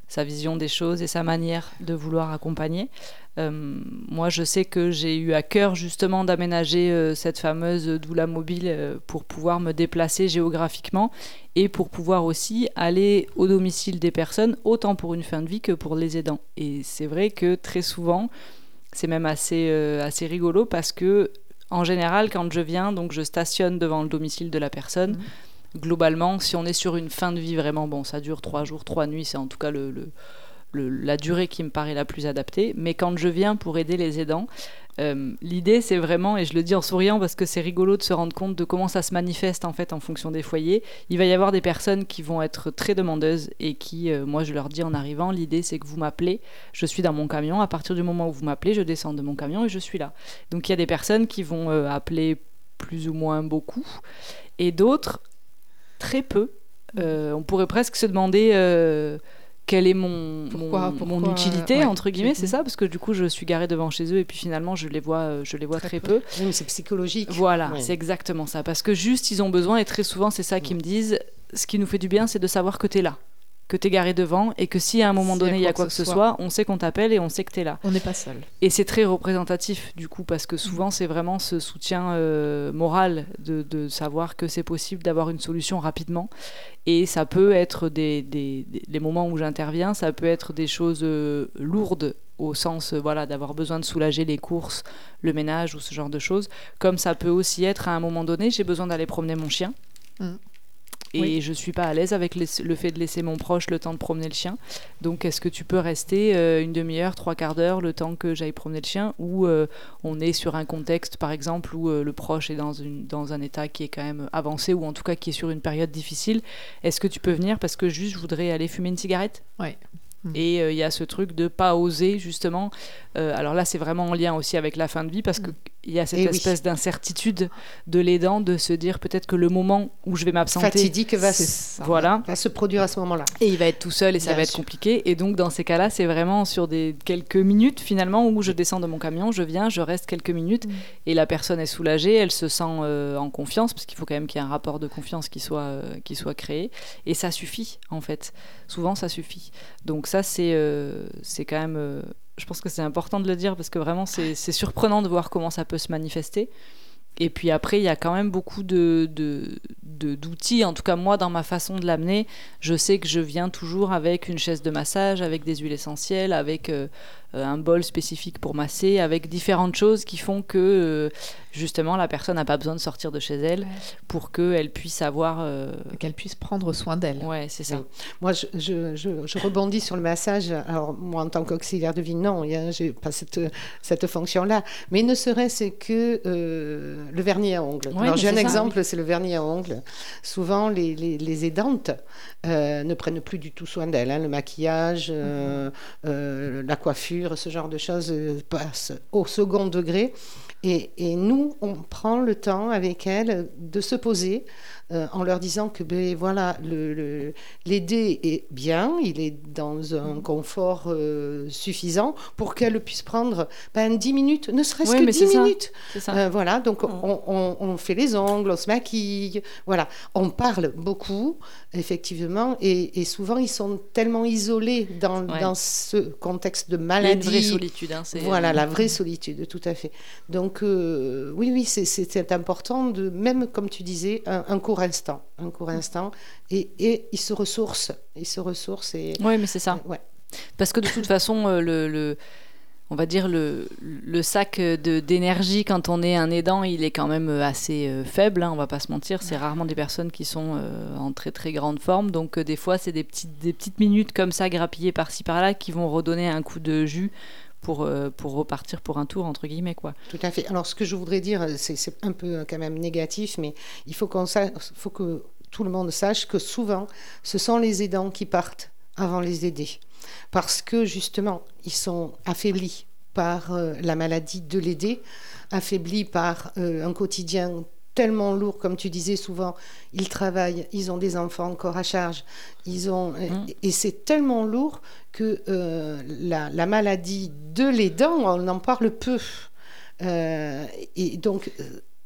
sa vision des choses et sa manière de vouloir accompagner. Moi je sais que j'ai eu à cœur justement d'aménager cette fameuse doula mobile pour pouvoir me déplacer géographiquement et pour pouvoir aussi aller au domicile des personnes, autant pour une fin de vie que pour les aidants. Et c'est vrai que très souvent, c'est même assez, euh, assez rigolo parce que, en général, quand je viens, donc je stationne devant le domicile de la personne. Globalement, si on est sur une fin de vie vraiment, bon, ça dure trois jours, trois nuits, c'est en tout cas le, le- la durée qui me paraît la plus adaptée. Mais quand je viens pour aider les aidants, euh, l'idée c'est vraiment, et je le dis en souriant parce que c'est rigolo de se rendre compte de comment ça se manifeste en fait en fonction des foyers. Il va y avoir des personnes qui vont être très demandeuses et qui, euh, moi je leur dis en arrivant, l'idée c'est que vous m'appelez, je suis dans mon camion, à partir du moment où vous m'appelez, je descends de mon camion et je suis là. Donc il y a des personnes qui vont euh, appeler plus ou moins beaucoup et d'autres très peu. On pourrait presque se demander quelle est mon, Pourquoi- mon, pourquoi, mon utilité, ouais. entre guillemets, c'est ça, parce que du coup je suis garée devant chez eux et puis finalement je les vois, euh, je les vois très, Très peu. peu. Oui, mais c'est psychologique. Voilà, Ouais. c'est exactement ça. Parce que juste, ils ont besoin, et très souvent, c'est ça qu'ils me disent, ce qui nous fait du bien, c'est de savoir que tu es là, que tu es garé devant, et que si à un moment donné, il y a quoi que ce soit, on sait qu'on t'appelle et on sait que tu es là. On n'est pas seul. Et c'est très représentatif, du coup, parce que souvent, c'est vraiment ce soutien euh, moral de, de savoir que c'est possible d'avoir une solution rapidement. Et ça peut être des, des- des- les moments où j'interviens, ça peut être des choses euh, lourdes au sens euh, voilà d'avoir besoin de soulager les courses, le ménage ou ce genre de choses, comme ça peut aussi être à un moment donné, j'ai besoin d'aller promener mon chien. Mm. Et Oui. je suis pas à l'aise avec les- le fait de laisser mon proche le temps de promener le chien. Donc, est-ce que tu peux rester euh, une demi-heure, trois quarts d'heure, le temps que j'aille promener le chien? Ou euh, on est sur un contexte, par exemple, où euh, le proche est dans, une, dans un état qui est quand même avancé, ou en tout cas qui est sur une période difficile? Est-ce que tu peux venir parce que juste je voudrais aller fumer une cigarette? Ouais. Mm. Et euh, il y a ce truc de pas oser, justement. Euh, alors là, c'est vraiment en lien aussi avec la fin de vie, parce qu'il y a cette oui. espèce d'incertitude de l'aidant de se dire peut-être que le moment où je vais m'absenter. Fatidique va, C'est s- ça. Voilà. va se produire à ce moment-là. Et il va être tout seul et ça Bien va être compliqué. Et donc, dans ces cas-là, c'est vraiment sur des quelques minutes, finalement, où je descends de mon camion, je viens, je reste quelques minutes, et la personne est soulagée, elle se sent euh, en confiance, parce qu'il faut quand même qu'il y ait un rapport de confiance qui soit, qui soit créé. Et ça suffit, en fait. Souvent, ça suffit. Donc, ça, c'est euh, c'est quand même. euh, je pense que c'est important de le dire parce que vraiment, c'est surprenant de voir comment ça peut se manifester. Et puis après, il y a quand même beaucoup de d'outils. En tout cas, moi, dans ma façon de l'amener, je sais que je viens toujours avec une chaise de massage, avec des huiles essentielles, avec euh, un bol spécifique pour masser, avec différentes choses qui font que euh, justement la personne n'a pas besoin de sortir de chez elle Ouais. pour qu'elle puisse avoir. euh, Qu'elle puisse prendre soin d'elle. Ouais, c'est ça. Oui. Moi, je, je- je- je rebondis sur le massage. Alors, moi, en tant qu'auxiliaire de vie, non, je n'ai pas cette, cette fonction-là. Mais ne serait-ce que euh, le vernis à ongles. Alors, j'ai un ça, exemple, c'est le vernis à ongles. Souvent, les, les- les aidantes euh, ne prennent plus du tout soin d'elles. hein. Le maquillage, euh, euh, la coiffure, ce genre de choses euh, passent au second degré. Et, et nous, on prend le temps avec elles de se poser euh, en leur disant que ben, voilà, le- le- l'aider est bien, il est dans un confort euh, suffisant pour qu'elle puisse prendre ben, 10 minutes, ne serait-ce Oui, que mais 10 c'est ça. minutes. Ça. Euh, voilà, donc Mm. on, on- on fait les ongles, on se maquille, voilà. On parle beaucoup, effectivement, et, et souvent ils sont tellement isolés dans, Ouais. dans ce contexte de Il y a une maladie. vraie solitude. hein, Voilà, la vraie solitude, tout à fait. Donc, euh, oui, oui, c'est- important, de, même comme tu disais, un, un court instant. Un court instant. Et, et il se ressource. Il se ressource. Et, Oui, mais c'est ça. ouais. Parce que de toute façon, euh, le, le- on va dire le, le sac de- d'énergie quand on est un aidant, il est quand même euh, assez euh, faible. hein, on va pas se mentir. C'est rarement des personnes qui sont euh, en très très grande forme. Donc euh, des fois, c'est des petites des petites minutes comme ça grappillées par-ci par-là qui vont redonner un coup de jus pour pour repartir pour un tour entre guillemets quoi. Tout à fait. Alors, ce que je voudrais dire, c'est c'est un peu quand même négatif, mais il faut, qu'on sa- faut que tout le monde sache que souvent, ce sont les aidants qui partent avant les aidés. Parce que justement, ils sont affaiblis par euh, la maladie de l'aider, affaiblis par euh, un quotidien tellement lourd, comme tu disais souvent, ils travaillent, ils ont des enfants encore à charge, ils ont, euh, Mm. et c'est tellement lourd que euh, la, la maladie de l'aidant, on en parle peu. Et donc,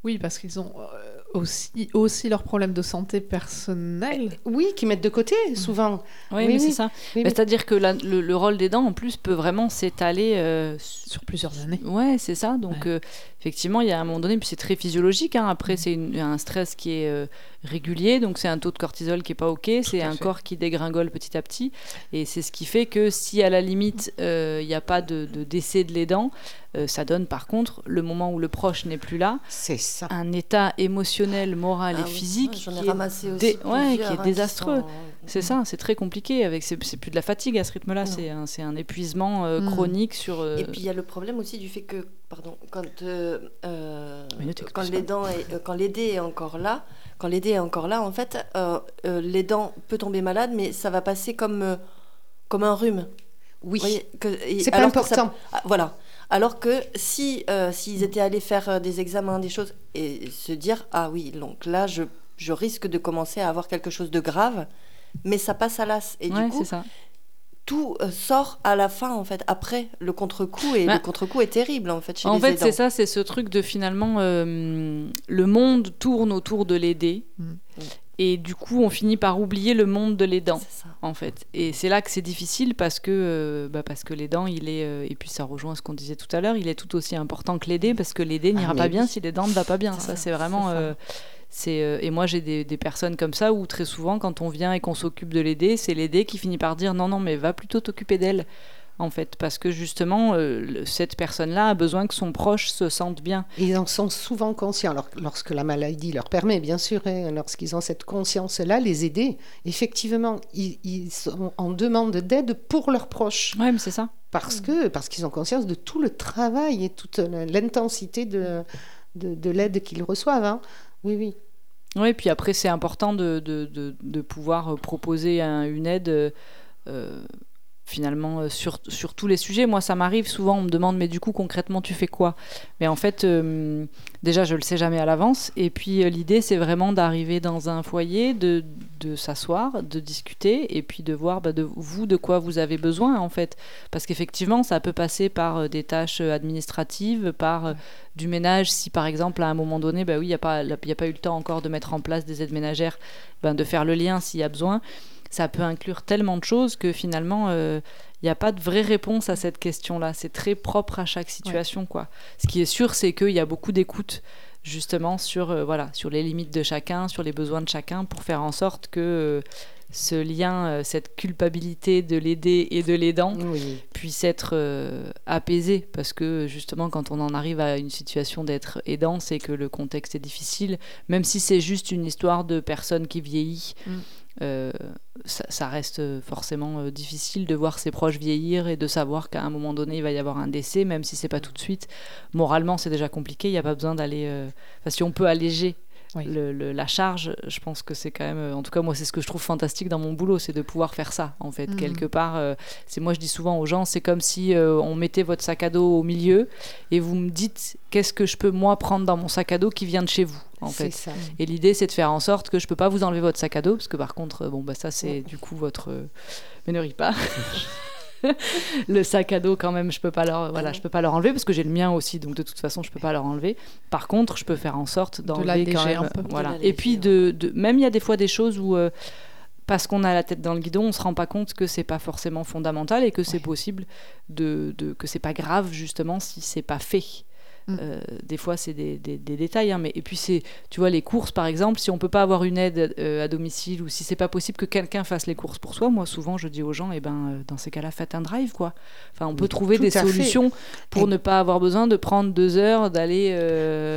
Oui, parce qu'ils ont aussi, aussi leurs problèmes de santé personnelle. oui, qui mettent de côté souvent. Oui, Oui, mais oui. c'est ça. Oui, Mais oui. C'est-à-dire que la- le, le rôle d'aidant en plus peut vraiment s'étaler euh, Sur plusieurs années. Ouais, c'est ça. Donc, Ouais. euh, effectivement, il y a un moment donné, puis c'est très physiologique. hein. Après, c'est une- un stress qui est euh, régulier, donc c'est un taux de cortisol qui est pas ok. C'est un fait. corps qui dégringole petit à petit, et c'est ce qui fait que si à la limite euh, il n'y a pas de, de décès de l'aidant, euh, ça donne par contre le moment où le proche n'est plus là, C'est ça. un état émotionnel, moral Ah et oui, physique ouais, J'en ai qui est ramassé aussi. dé- ouais, qui est plusieurs, hein, désastreux. sont- c'est ça, c'est très compliqué. Avec c'est plus de la fatigue à ce rythme-là, c'est un, épuisement euh, Mm. chronique sur. euh, Et puis il y a le problème aussi du fait que, pardon, quand, euh, euh, quand l'aidant est, euh, quand l'aidé est encore là, quand l'aidé est encore là, en fait, euh, euh, l'aidant peut tomber malade, mais ça va passer comme, euh, comme un rhume. Oui. C'est pas ça- important. ah, voilà. Alors que si euh, s'ils étaient allés faire des examens, des choses, et se dire ah oui, donc là je, je risque de commencer à avoir quelque chose de grave, mais ça passe à l'as. Et ouais, du coup, ça. Tout euh, sort à la fin en fait, après le contre-coup, et Bah, le contre-coup est terrible en fait chez En les fait, c'est ça, c'est ce truc de finalement, euh, le monde tourne autour de l'aider. Mm. Et du coup, on finit par oublier le monde de l'aidant, en fait. Et c'est là que c'est difficile parce que, euh, bah, parce que l'aidant, il est. euh, et puis ça rejoint ce qu'on disait tout à l'heure, il est tout aussi important que l'aider parce que l'aider n'ira Ah, pas bien si l'aidant ne va pas bien. Ça, c'est vraiment. C'est euh, et moi, j'ai des, des personnes comme ça où très souvent, quand on vient et qu'on s'occupe de l'aider, c'est l'aider qui finit par dire non, non, mais va plutôt t'occuper d'elle, en fait. Parce que justement, euh, cette personne-là a besoin que son proche se sente bien. Ils en sont souvent conscients, alors, lorsque la maladie leur permet, bien sûr, hein, lorsqu'ils ont cette conscience-là, les aider. Effectivement, ils, ils sont en demande d'aide pour leurs proches, Ouais, mais c'est ça. parce que parce qu'ils ont conscience de tout le travail et toute l'intensité de, de, de l'aide qu'ils reçoivent. hein. Oui, oui. Oui, puis après, c'est important de, pouvoir proposer un- une aide euh, finalement euh, sur, sur tous les sujets. Moi, ça m'arrive souvent, on me demande, mais du coup, concrètement, tu fais quoi? Mais en fait, euh, déjà, je le sais jamais à l'avance. Et puis, euh, l'idée, c'est vraiment d'arriver dans un foyer, de, de s'asseoir, de discuter, et puis de voir bah, de vous de quoi vous avez besoin, en fait. Parce qu'effectivement, ça peut passer par des tâches administratives, par du ménage, si par exemple, à un moment donné, bah oui, il n'y a, pas- y a pas eu le temps encore de mettre en place des aides ménagères, ben, de faire le lien s'il y a besoin. Ça peut inclure tellement de choses que finalement, il n'y a pas de vraie réponse à cette question-là. C'est très propre à chaque situation. Quoi. Ce qui est sûr, c'est qu'il y a beaucoup d'écoute justement sur, euh, voilà, sur les limites de chacun, sur les besoins de chacun, pour faire en sorte que euh, ce lien, euh, cette culpabilité de l'aider et de l'aidant Oui. puisse être apaisé. Parce que justement, quand on en arrive à une situation d'être aidant, c'est que le contexte est difficile. Même si c'est juste une histoire de personne qui vieillit, Mm. Euh, ça, reste forcément euh, difficile de voir ses proches vieillir et de savoir qu'à un moment donné, il va y avoir un décès, même si c'est pas tout de suite. Moralement, c'est déjà compliqué. Il n'y a pas besoin d'aller. euh, Enfin, si on peut alléger Oui. le- le- la charge, je pense que c'est quand même. euh, En tout cas, moi, c'est ce que je trouve fantastique dans mon boulot, c'est de pouvoir faire ça, en fait. Mhm. Quelque part, euh, c'est moi, je dis souvent aux gens, c'est comme si euh, on mettait votre sac à dos au milieu et vous me dites qu'est-ce que je peux, moi, prendre dans mon sac à dos qui vient de chez vous, en fait. ça. Et l'idée, c'est de faire en sorte que je peux pas vous enlever votre sac à dos, parce que par contre, bon, bah ça, c'est du coup votre euh, méneurie pas. le sac à dos, quand même, je peux pas leur, voilà, je peux pas leur enlever parce que j'ai le mien aussi, donc de toute façon, je peux pas leur enlever. Par contre, je peux faire en sorte d'enlever quand même, un peu. Voilà. Et puis de, de- même il y a des fois des choses où euh, parce qu'on a la tête dans le guidon, on se rend pas compte que c'est pas forcément fondamental et que c'est Ouais. possible de, de- que c'est pas grave justement si c'est pas fait. Mm. Euh, des fois, c'est des, des- des détails, hein, mais et puis c'est, tu vois, les courses par exemple, si on peut pas avoir une aide euh, à domicile ou si c'est pas possible que quelqu'un fasse les courses pour soi, moi souvent je dis aux gens, eh ben euh, dans ces cas-là, faites un drive quoi. Enfin, on peut trouver tout des fait. solutions pour Et- ne pas avoir besoin de prendre deux heures d'aller.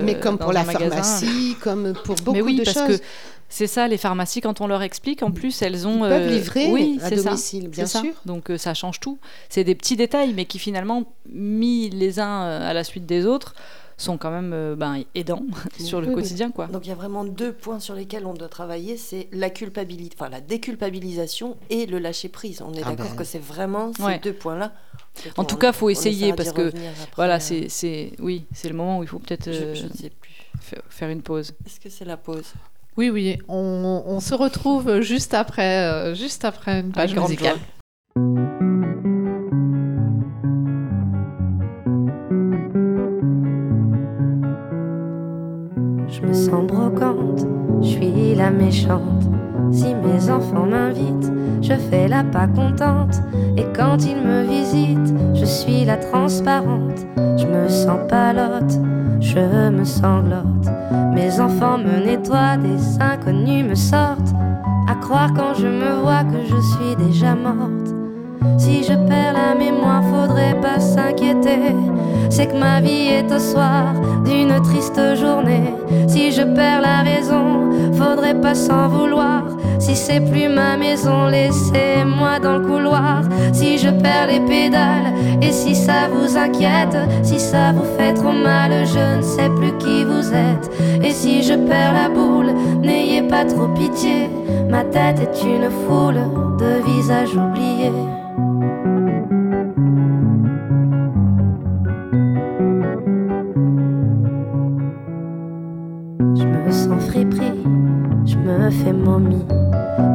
Mais comme dans pour la magasin. pharmacie, comme pour beaucoup Mais oui, de parce choses. que c'est ça, les pharmacies, quand on leur explique, en plus, elles ont. Ils peuvent euh, livrer oui, à c'est ça, domicile, bien ça. sûr. Donc euh, ça change tout. C'est des petits détails, mais qui finalement, mis les uns euh, à la suite des autres, sont quand même euh, ben, aidants sur le Oui, oui. quotidien. quoi. Donc il y a vraiment deux points sur lesquels on doit travailler, c'est la culpabilité, enfin la déculpabilisation et le lâcher prise. On est Ah d'accord ben. que c'est vraiment ces Ouais. deux points-là. En tout cas, faut On essayer, parce que, Voilà, c'est, c'est, oui, c'est le moment où il faut peut-être Je, euh, je ne sais plus. fa- faire une pause. Est-ce que c'est la pause? Oui, oui, on, on se retrouve juste après, euh, juste après une page musicale. Je me sens brocante, je suis la méchante. Si mes enfants m'invitent, je fais la pas contente. Et quand ils me visitent, je suis la transparente. Je me sens palote, je me sanglote. Mes enfants me nettoient, des inconnus me sortent. À croire quand je me vois que je suis déjà morte. Si je perds la mémoire, faudrait pas s'inquiéter. C'est que ma vie est au soir d'une triste journée. Si je perds la raison, faudrait pas s'en vouloir. Si c'est plus ma maison, laissez-moi dans le couloir. Si je perds les pédales, et si ça vous inquiète, si ça vous fait trop mal, je ne sais plus qui vous êtes. Et si je perds la boule, n'ayez pas trop pitié. Ma tête est une foule de visages oubliés.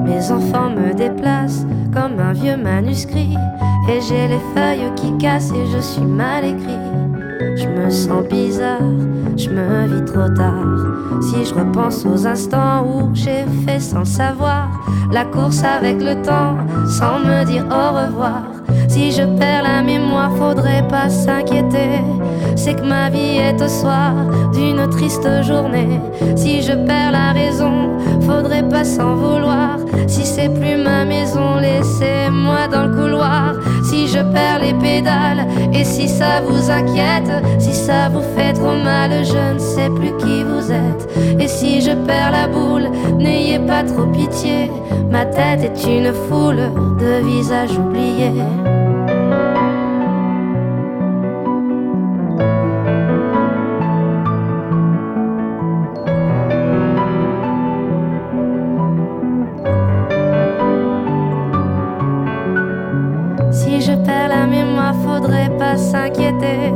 Mes enfants me déplacent comme un vieux manuscrit. Et j'ai les feuilles qui cassent et je suis mal écrit. Je me sens bizarre, je me vis trop tard. Si je repense aux instants où j'ai fait sans savoir la course avec le temps, sans me dire au revoir. Si je perds la mémoire, faudrait pas s'inquiéter. C'est que ma vie est au soir d'une triste journée. Si je perds la raison, faudrait pas s'en vouloir. Si c'est plus ma maison, laissez-moi dans le couloir. Si je perds les pédales, et si ça vous inquiète, si ça vous fait trop mal, je ne sais plus qui vous êtes. Et si je perds la boule, n'ayez pas trop pitié. Ma tête est une foule de visages oubliés. Je perds la mémoire, faudrait pas s'inquiéter.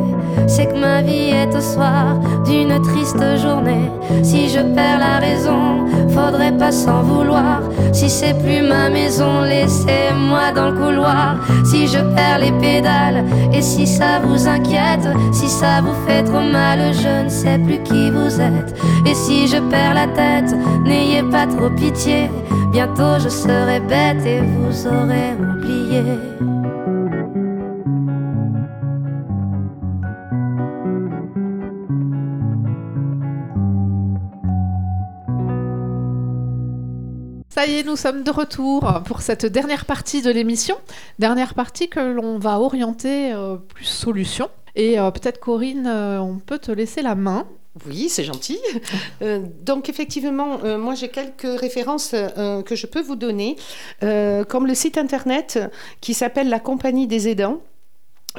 c'est que ma vie est au soir d'une triste journée. Si je perds la raison, faudrait pas s'en vouloir. Si c'est plus ma maison, laissez-moi dans le couloir. Si je perds les pédales, et si ça vous inquiète, si ça vous fait trop mal, je ne sais plus qui vous êtes. Et si je perds la tête, n'ayez pas trop pitié. Bientôt je serai bête et vous aurez oublié. Ça y est, nous sommes de retour pour cette dernière partie de l'émission. Dernière partie que l'on va orienter euh, plus solution. Et euh, peut-être Corinne, euh, on peut te laisser la main. Oui, c'est gentil. Donc effectivement, moi j'ai quelques références que je peux vous donner, comme le site internet qui s'appelle la Compagnie des aidants.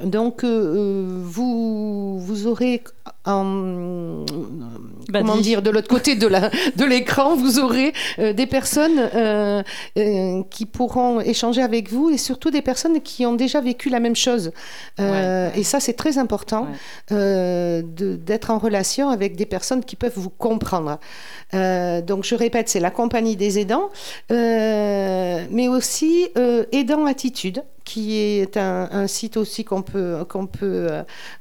Donc vous, vous aurez en, comment Badie. dire de l'autre côté de la de l'écran vous aurez euh, des personnes euh, euh, qui pourront échanger avec vous et surtout des personnes qui ont déjà vécu la même chose Euh, et ça c'est très important Ouais. euh, de- d'être en relation avec des personnes qui peuvent vous comprendre. Euh, donc je répète, c'est la compagnie des aidants, euh, mais aussi euh, Aidant Attitude, qui est un, un site aussi qu'on peut, qu'on peut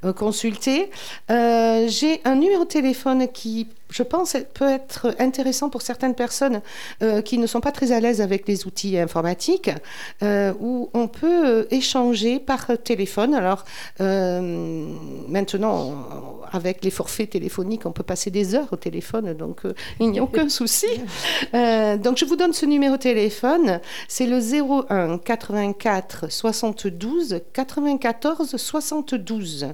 euh, consulter. Euh, J'ai un numéro de téléphone qui, je pense, peut être intéressant pour certaines personnes euh, qui ne sont pas très à l'aise avec les outils informatiques, euh, où on peut euh, échanger par téléphone. Alors euh, maintenant, avec les forfaits téléphoniques, on peut passer des heures au téléphone, donc euh, il n'y a aucun souci. Euh, donc je vous donne ce numéro de téléphone, c'est le 01 84 72 94 72.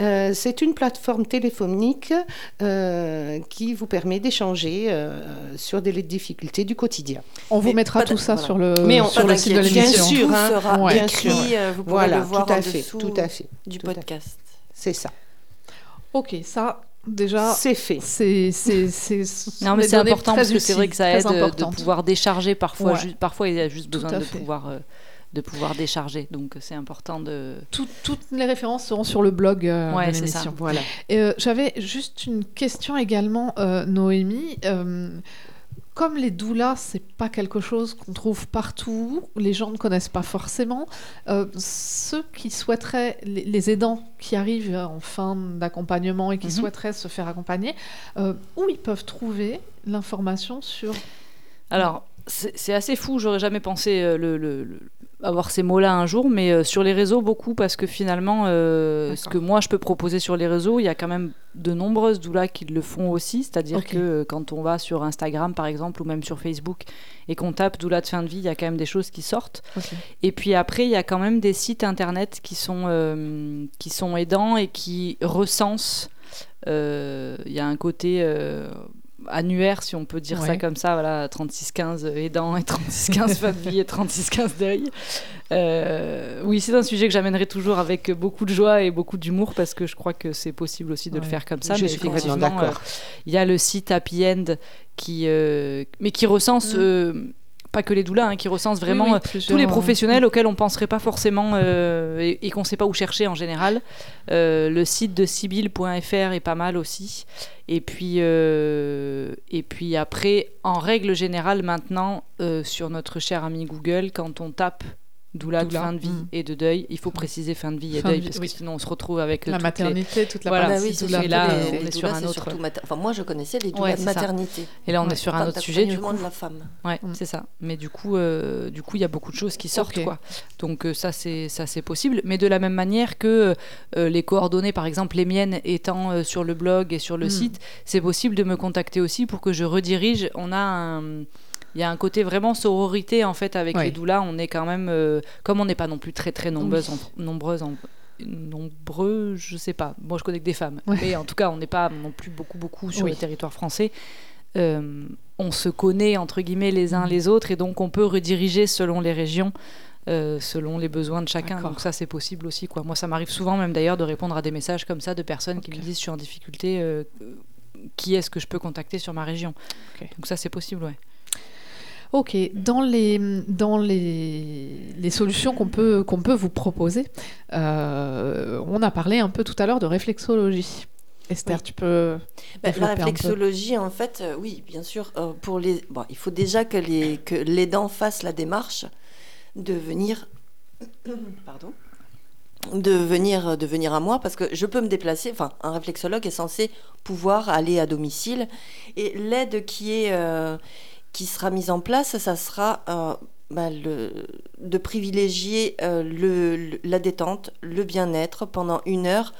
Euh, c'est une plateforme téléphonique euh, qui vous permet d'échanger euh, sur des difficultés du quotidien. On vous Mais mettra de- tout ça voilà. sur le, Mais on- sur le site de d'inquiétude, Bien l'émission. sûr, Tout hein. sera Ouais. Bien écrit, sûr. vous pourrez Voilà, le voir tout à en fait, dessous tout à fait, du tout podcast. C'est ça. Ok, ça, déjà, C'est fait. c'est. Non, mais c'est important parce que c'est vrai que ça aide euh, de pouvoir décharger parfois. Ouais. parfois, il y a juste besoin de fait. pouvoir, euh, de pouvoir décharger. Donc, c'est important de. Tout- toutes les références seront sur le blog euh, Ouais, de c'est ça. l'émission. Voilà. Euh, J'avais juste une question également, euh, Noémie. Comme les doulas, c'est pas quelque chose qu'on trouve partout, les gens ne connaissent pas forcément. euh, ceux qui souhaiteraient, les, les aidants qui arrivent en fin d'accompagnement et qui Mhm. souhaiteraient se faire accompagner, euh, où ils peuvent trouver l'information sur Alors, c'est assez fou. J'aurais jamais pensé euh, le, le- le- avoir ces mots-là un jour, mais euh, sur les réseaux, beaucoup, parce que finalement, euh, ce que moi je peux proposer sur les réseaux, il y a quand même de nombreuses doulas qui le font aussi. C'est-à-dire que euh, quand on va sur Instagram, par exemple, ou même sur Facebook, et qu'on tape doula de fin de vie, il y a quand même des choses qui sortent. Et puis après, il y a quand même des sites internet qui sont, euh, qui sont aidants et qui recensent. euh, Il y a un côté annuaire, si on peut dire ça comme ça, voilà, 3615 aidants et 3615 fin de vie et 3615 deuil. Euh, oui, c'est un sujet que j'amènerai toujours avec beaucoup de joie et beaucoup d'humour parce que je crois que c'est possible aussi de le faire comme ça. Je mais suis complètement euh, il y a le site Happy End qui, euh, mais qui recense. Mm. Pas que les doulas, hein, qui recense vraiment Oui, oui, euh, tous les professionnels auxquels on penserait pas forcément euh, et, et qu'on sait pas où chercher en général. Euh, le site de sibyl.fr est pas mal aussi. Et puis, euh, et puis après, en règle générale, maintenant, sur notre cher ami Google, quand on tape doula, de Doula, fin de vie mm. et de deuil, il faut préciser fin de vie et Fin de deuil vie, parce oui. que sinon on se retrouve avec la les- maternité, toute la Voilà. partie Bah oui, doula. et là, les- on les est sur un autre- mater- Enfin, moi, je connaissais les Ouais, doulas de ça. maternité. Et là, on Ouais. est sur un autre sujet du coup. de la femme. Ouais, Mm. c'est ça. Mais du coup, euh, du coup, il y a beaucoup de choses qui sortent, quoi. Donc euh, ça, c'est ça, c'est possible. Mais de la même manière que euh, les coordonnées, par exemple, les miennes étant euh, sur le blog et sur le Mm. site, c'est possible de me contacter aussi pour que je redirige. On a un il y a un côté vraiment sororité en fait avec les doulas. On est quand même, euh, comme on n'est pas non plus très très nombreuses, en, nombreuses en, nombreux, je sais pas. Moi, je connais que des femmes, Ouais. mais en tout cas, on n'est pas non plus beaucoup beaucoup sur Oui. le territoire français. Euh, on se connaît entre guillemets les Mm. uns les autres et donc on peut rediriger selon les régions. euh, selon les besoins de chacun. Donc ça, c'est possible aussi. Quoi. Moi, ça m'arrive souvent même d'ailleurs de répondre à des messages comme ça de personnes qui me disent je suis en difficulté, euh, qui est-ce que je peux contacter sur ma région? Donc ça, c'est possible, ouais. Ok, dans les, dans les, les solutions qu'on peut, qu'on peut vous proposer, euh, on a parlé un peu tout à l'heure de réflexologie. Esther, Oui. tu peux Bah, la développer un peu. réflexologie, en fait, euh, oui, bien sûr, euh, pour les, bon, il faut déjà que les que l'aidant fasse la démarche de venir, pardon, de venir de venir à moi parce que je peux me déplacer. Enfin, un réflexologue est censé pouvoir aller à domicile et l'aide qui est euh, qui sera mise en place, ça sera euh, bah, de privilégier euh, la détente, le bien-être pendant une heure.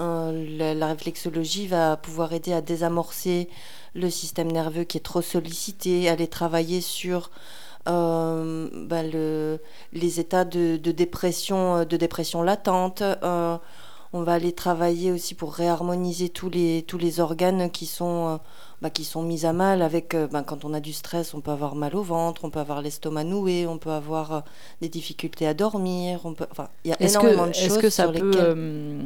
Euh, la, réflexologie va pouvoir aider à désamorcer le système nerveux qui est trop sollicité, aller travailler sur bah, le, les états de, dépression, de dépression latente. On va aller travailler aussi pour réharmoniser tous les, tous les organes qui sont, euh, bah, qui sont mis à mal. Avec, euh, bah, quand on a du stress, on peut avoir mal au ventre, on peut avoir l'estomac noué, on peut avoir euh, des difficultés à dormir. On peut, enfin, il y a énormément que, de choses est-ce que ça sur peut lesquelles... euh,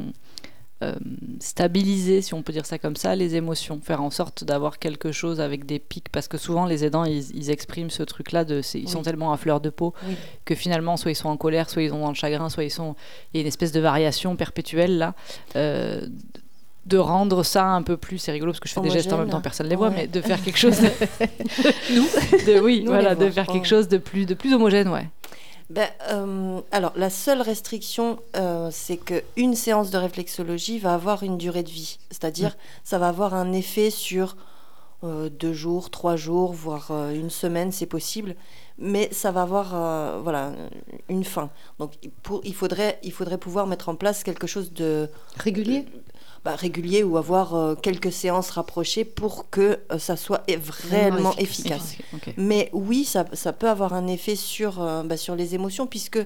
euh, stabiliser, si on peut dire ça comme ça, les émotions, faire en sorte d'avoir quelque chose avec des pics, parce que souvent les aidants, ils, ils expriment ce truc-là, de, ils sont tellement à fleur de peau Oui. que finalement, soit ils sont en colère, soit ils sont dans le chagrin, soit ils sont... Il y a une espèce de variation perpétuelle là. euh, de rendre ça un peu plus, c'est rigolo parce que je fais des gestes en même temps, personne ne les voit, Ouais. mais de faire quelque chose, de, nous, de, oui, Nous, voilà, de faire quelque chose de plus, de plus homogène, ouais. Ben, euh, alors, la seule restriction, euh, c'est qu'une séance de réflexologie va avoir une durée de vie. C'est-à-dire, ça va avoir un effet sur euh, deux jours, trois jours, voire euh, une semaine, c'est possible. Mais ça va avoir voilà, une fin. Donc, pour, il, faudrait, il faudrait pouvoir mettre en place quelque chose de Régulier? Bah, régulier ou avoir euh, quelques séances rapprochées pour que euh, ça soit réellement efficace. Mais oui, ça, ça peut avoir un effet sur, euh, bah, sur les émotions, puisque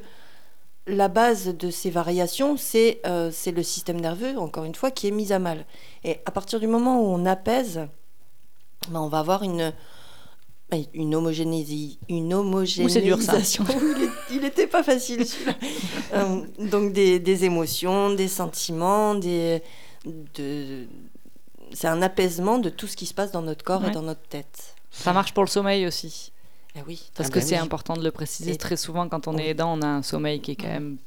la base de ces variations, c'est le système nerveux, encore une fois, qui est mis à mal. Et à partir du moment où on apaise, bah, on va avoir une, une homogénésie, une dur, homogénéisation. il n'était pas facile. Euh, donc des, des émotions, des sentiments, des, de, c'est un apaisement de tout ce qui se passe dans notre corps Ouais. et dans notre tête. Ça marche pour le sommeil aussi. Eh oui. Parce Ah que bah c'est oui. important de le préciser. Et- Très souvent, quand on Oui. est aidant, on a un sommeil qui est quand même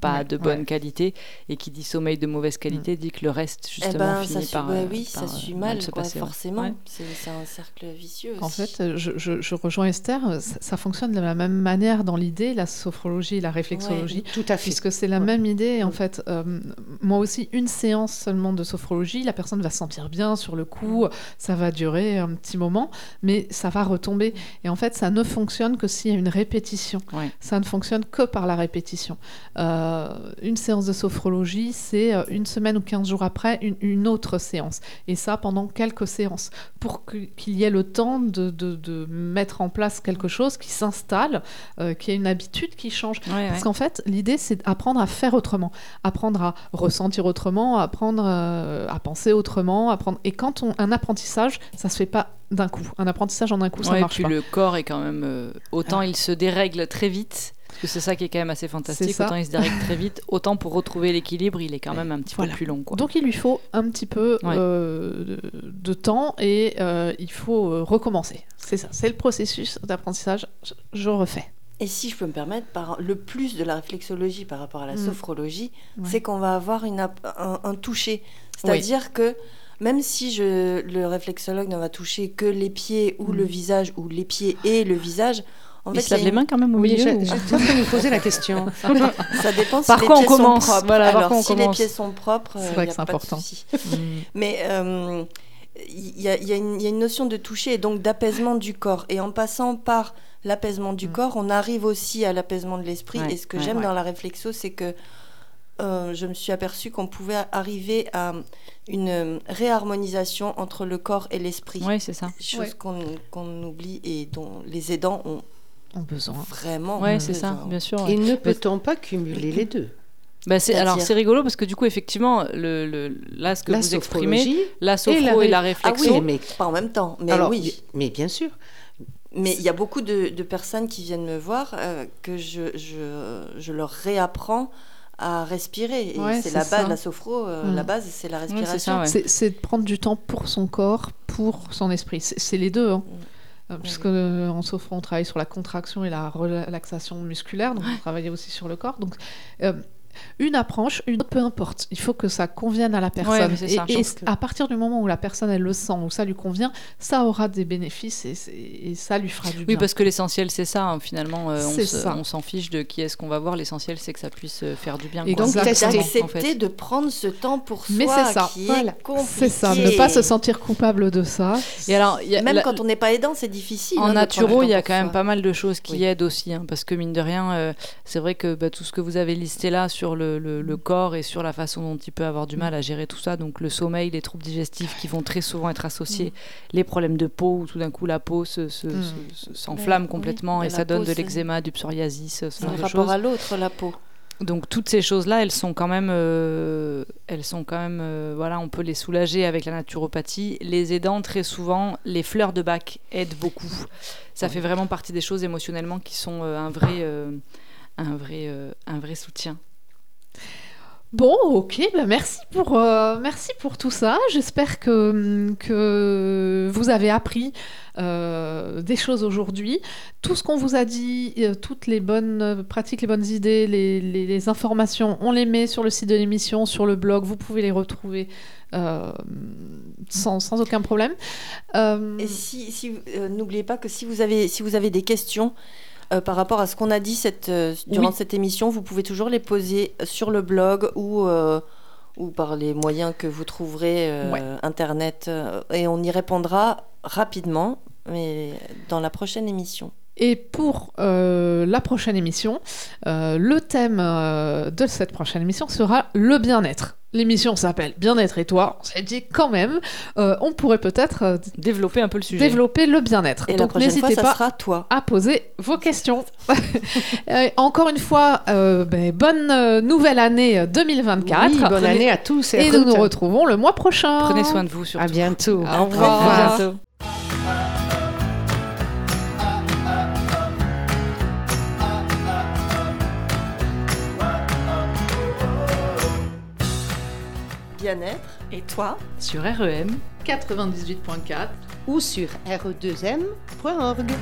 pas Ouais, de bonne ouais. qualité. Et qui dit sommeil de mauvaise qualité dit que le reste, Eh justement, ben, finit ça suit, par. ouais, euh, oui, par, ça euh, suit mal, se quoi, passer, forcément. Ouais. C'est un cercle vicieux aussi. En fait, je, je- je rejoins Esther, ça, ça fonctionne de la même manière dans l'idée, la sophrologie et la réflexologie. Tout à fait. Puisque c'est la Ouais. même idée, en Mm. fait. Euh, moi aussi, une séance seulement de sophrologie, la personne va se sentir bien sur le coup, ça va durer un petit moment, mais ça va retomber. Et en fait, ça ne fonctionne que s'il y a une répétition. Ouais. Ça ne fonctionne que par la répétition. Euh, une séance de sophrologie, c'est euh, une semaine ou 15 jours après une, une autre séance. Et ça pendant quelques séances, pour qu'il y ait le temps de, de- de mettre en place quelque chose qui s'installe, euh, qui ait une habitude qui change. Ouais, ouais. Parce qu'en fait, l'idée, c'est d'apprendre à faire autrement, apprendre à ressentir autrement, apprendre euh, à penser autrement, apprendre. Et quand on un apprentissage, ça se fait pas d'un coup. Un apprentissage en un coup, ça Ouais, marche puis pas. le corps est quand même. euh, autant Ah. il se dérègle très vite, parce que c'est ça qui est quand même assez fantastique. Autant il se dérègle très vite, autant pour retrouver l'équilibre, il est quand même un petit Voilà. peu plus long. Quoi. Donc il lui faut un petit peu Ouais. euh, de, de temps et euh, il faut euh, recommencer. C'est ça, c'est le processus d'apprentissage. Je, je refais. Et si je peux me permettre, par le plus de la réflexologie par rapport à la Mm. sophrologie, Ouais. c'est qu'on va avoir une un, un toucher. C'est-à-dire que même si je, le réflexologue ne va toucher que les pieds ou Mm. le visage, ou les pieds et le visage, en il fait, se lave il y a les mains quand même au Oui, milieu. j'ai- de me poser la question. ça dépend si Par les quoi on pieds sont commence? propres. Voilà, par Alors, quoi on si les commence? pieds sont propres, C'est euh, vrai que y a c'est de important. Mm. Mais euh, il y, a, il y a une il y a une notion de toucher et donc d'apaisement du corps. Et en passant par l'apaisement du Mm. corps, on arrive aussi à l'apaisement de l'esprit. Ouais, et ce que ouais, j'aime ouais. dans la réflexo, c'est que euh, je me suis aperçue qu'on pouvait arriver à une euh, réharmonisation entre le corps et l'esprit. Ouais, c'est ça. Chose Ouais. qu'on qu'on oublie et dont les aidants ont En besoin. vraiment Ouais, c'est ça, bien sûr. ouais. Et ne peut-on pas cumuler les deux Bah, c'est, alors c'est rigolo parce que du coup, effectivement, le, le- là, ce que La vous exprimez, la sophro la et la, Ah réflexion, oui, mais pas en même temps, mais alors, oui. mais bien sûr. Mais il y a beaucoup de, de personnes qui viennent me voir euh, que je, je, je leur réapprends à respirer. Et Ouais, c'est c'est la ça. base, la sophro, euh, Mm. la base, c'est la respiration. ça, ouais. C'est- C'est de prendre du temps pour son corps, pour son esprit. C'est c'est les deux. Hein. Mm. Euh, Puisque euh, en sophro, on travaille sur la contraction et la relaxation musculaire, donc on travaille aussi sur le corps. Donc, euh, une approche, une autre, peu importe. Il faut que ça convienne à la personne. et ça, je et pense que- à partir du moment où la personne elle le sent, où ça lui convient, ça aura des bénéfices et, ça lui fera du Oui, bien. parce que l'essentiel, c'est ça, hein, finalement. euh, on s'en fiche de qui est-ce qu'on va voir. L'essentiel, c'est que ça puisse euh, faire du bien. Et quoi. donc, en d'accepter fait. de prendre ce temps pour soi Mais c'est ça, qui voilà. est compliqué. C'est ça, ne pas se sentir coupable de ça. Et alors, il y a Même la- quand on n'est pas aidant, c'est difficile. En hein, naturo, il y a quand même soi. pas mal de choses qui Oui. aident aussi, hein, parce que mine de rien, euh, c'est vrai que bah, tout ce que vous avez listé là sur le, le- le corps et sur la façon dont il peut avoir du mal à gérer tout ça, donc le sommeil, les troubles digestifs qui vont très souvent être associés, les problèmes de peau, où tout d'un coup la peau se- se- Mm. se- s'enflamme Oui, complètement oui. et ça donne peau, de l'eczéma, du psoriasis, ce genre rapport à l'autre, la peau. Donc toutes ces choses-là, elles sont quand même, euh, elles sont quand même, euh, voilà, on peut les soulager avec la naturopathie. Les aidants, très souvent, les fleurs de bac aident beaucoup. Ça fait vraiment partie des choses émotionnellement qui sont euh, un vrai, un vrai, un vrai soutien. Bon, ok, bah merci, pour, euh, merci pour tout ça. J'espère que, que vous avez appris euh, des choses aujourd'hui. Tout ce qu'on vous a dit, euh, toutes les bonnes pratiques, les bonnes idées, les, informations, on les met sur le site de l'émission, sur le blog. Vous pouvez les retrouver sans, aucun problème. Et si, n'oubliez pas que si vous avez, si vous avez des questions euh, par rapport à ce qu'on a dit cette, euh, durant Oui. cette émission, vous pouvez toujours les poser sur le blog ou, euh, ou par les moyens que vous trouverez euh, Ouais. internet euh, et on y répondra rapidement, mais dans la prochaine émission. Et pour euh, la prochaine émission, le thème de cette prochaine émission sera le bien-être. L'émission s'appelle Bien-être et toi. On s'est dit quand même, euh, on pourrait peut-être euh, Développer un peu le sujet. développer le bien-être. Et Donc n'hésitez pas sera toi. à poser vos questions. Euh, encore une fois, euh, ben, bonne nouvelle année 2024. Oui, bonne Prenez- année à tous. Et à nous nous retrouvons le mois prochain. Prenez soin de vous surtout. À bientôt. Au revoir. À bientôt. Bien-être. Et toi Sur REM. 98.4. Ou sur re2m.org.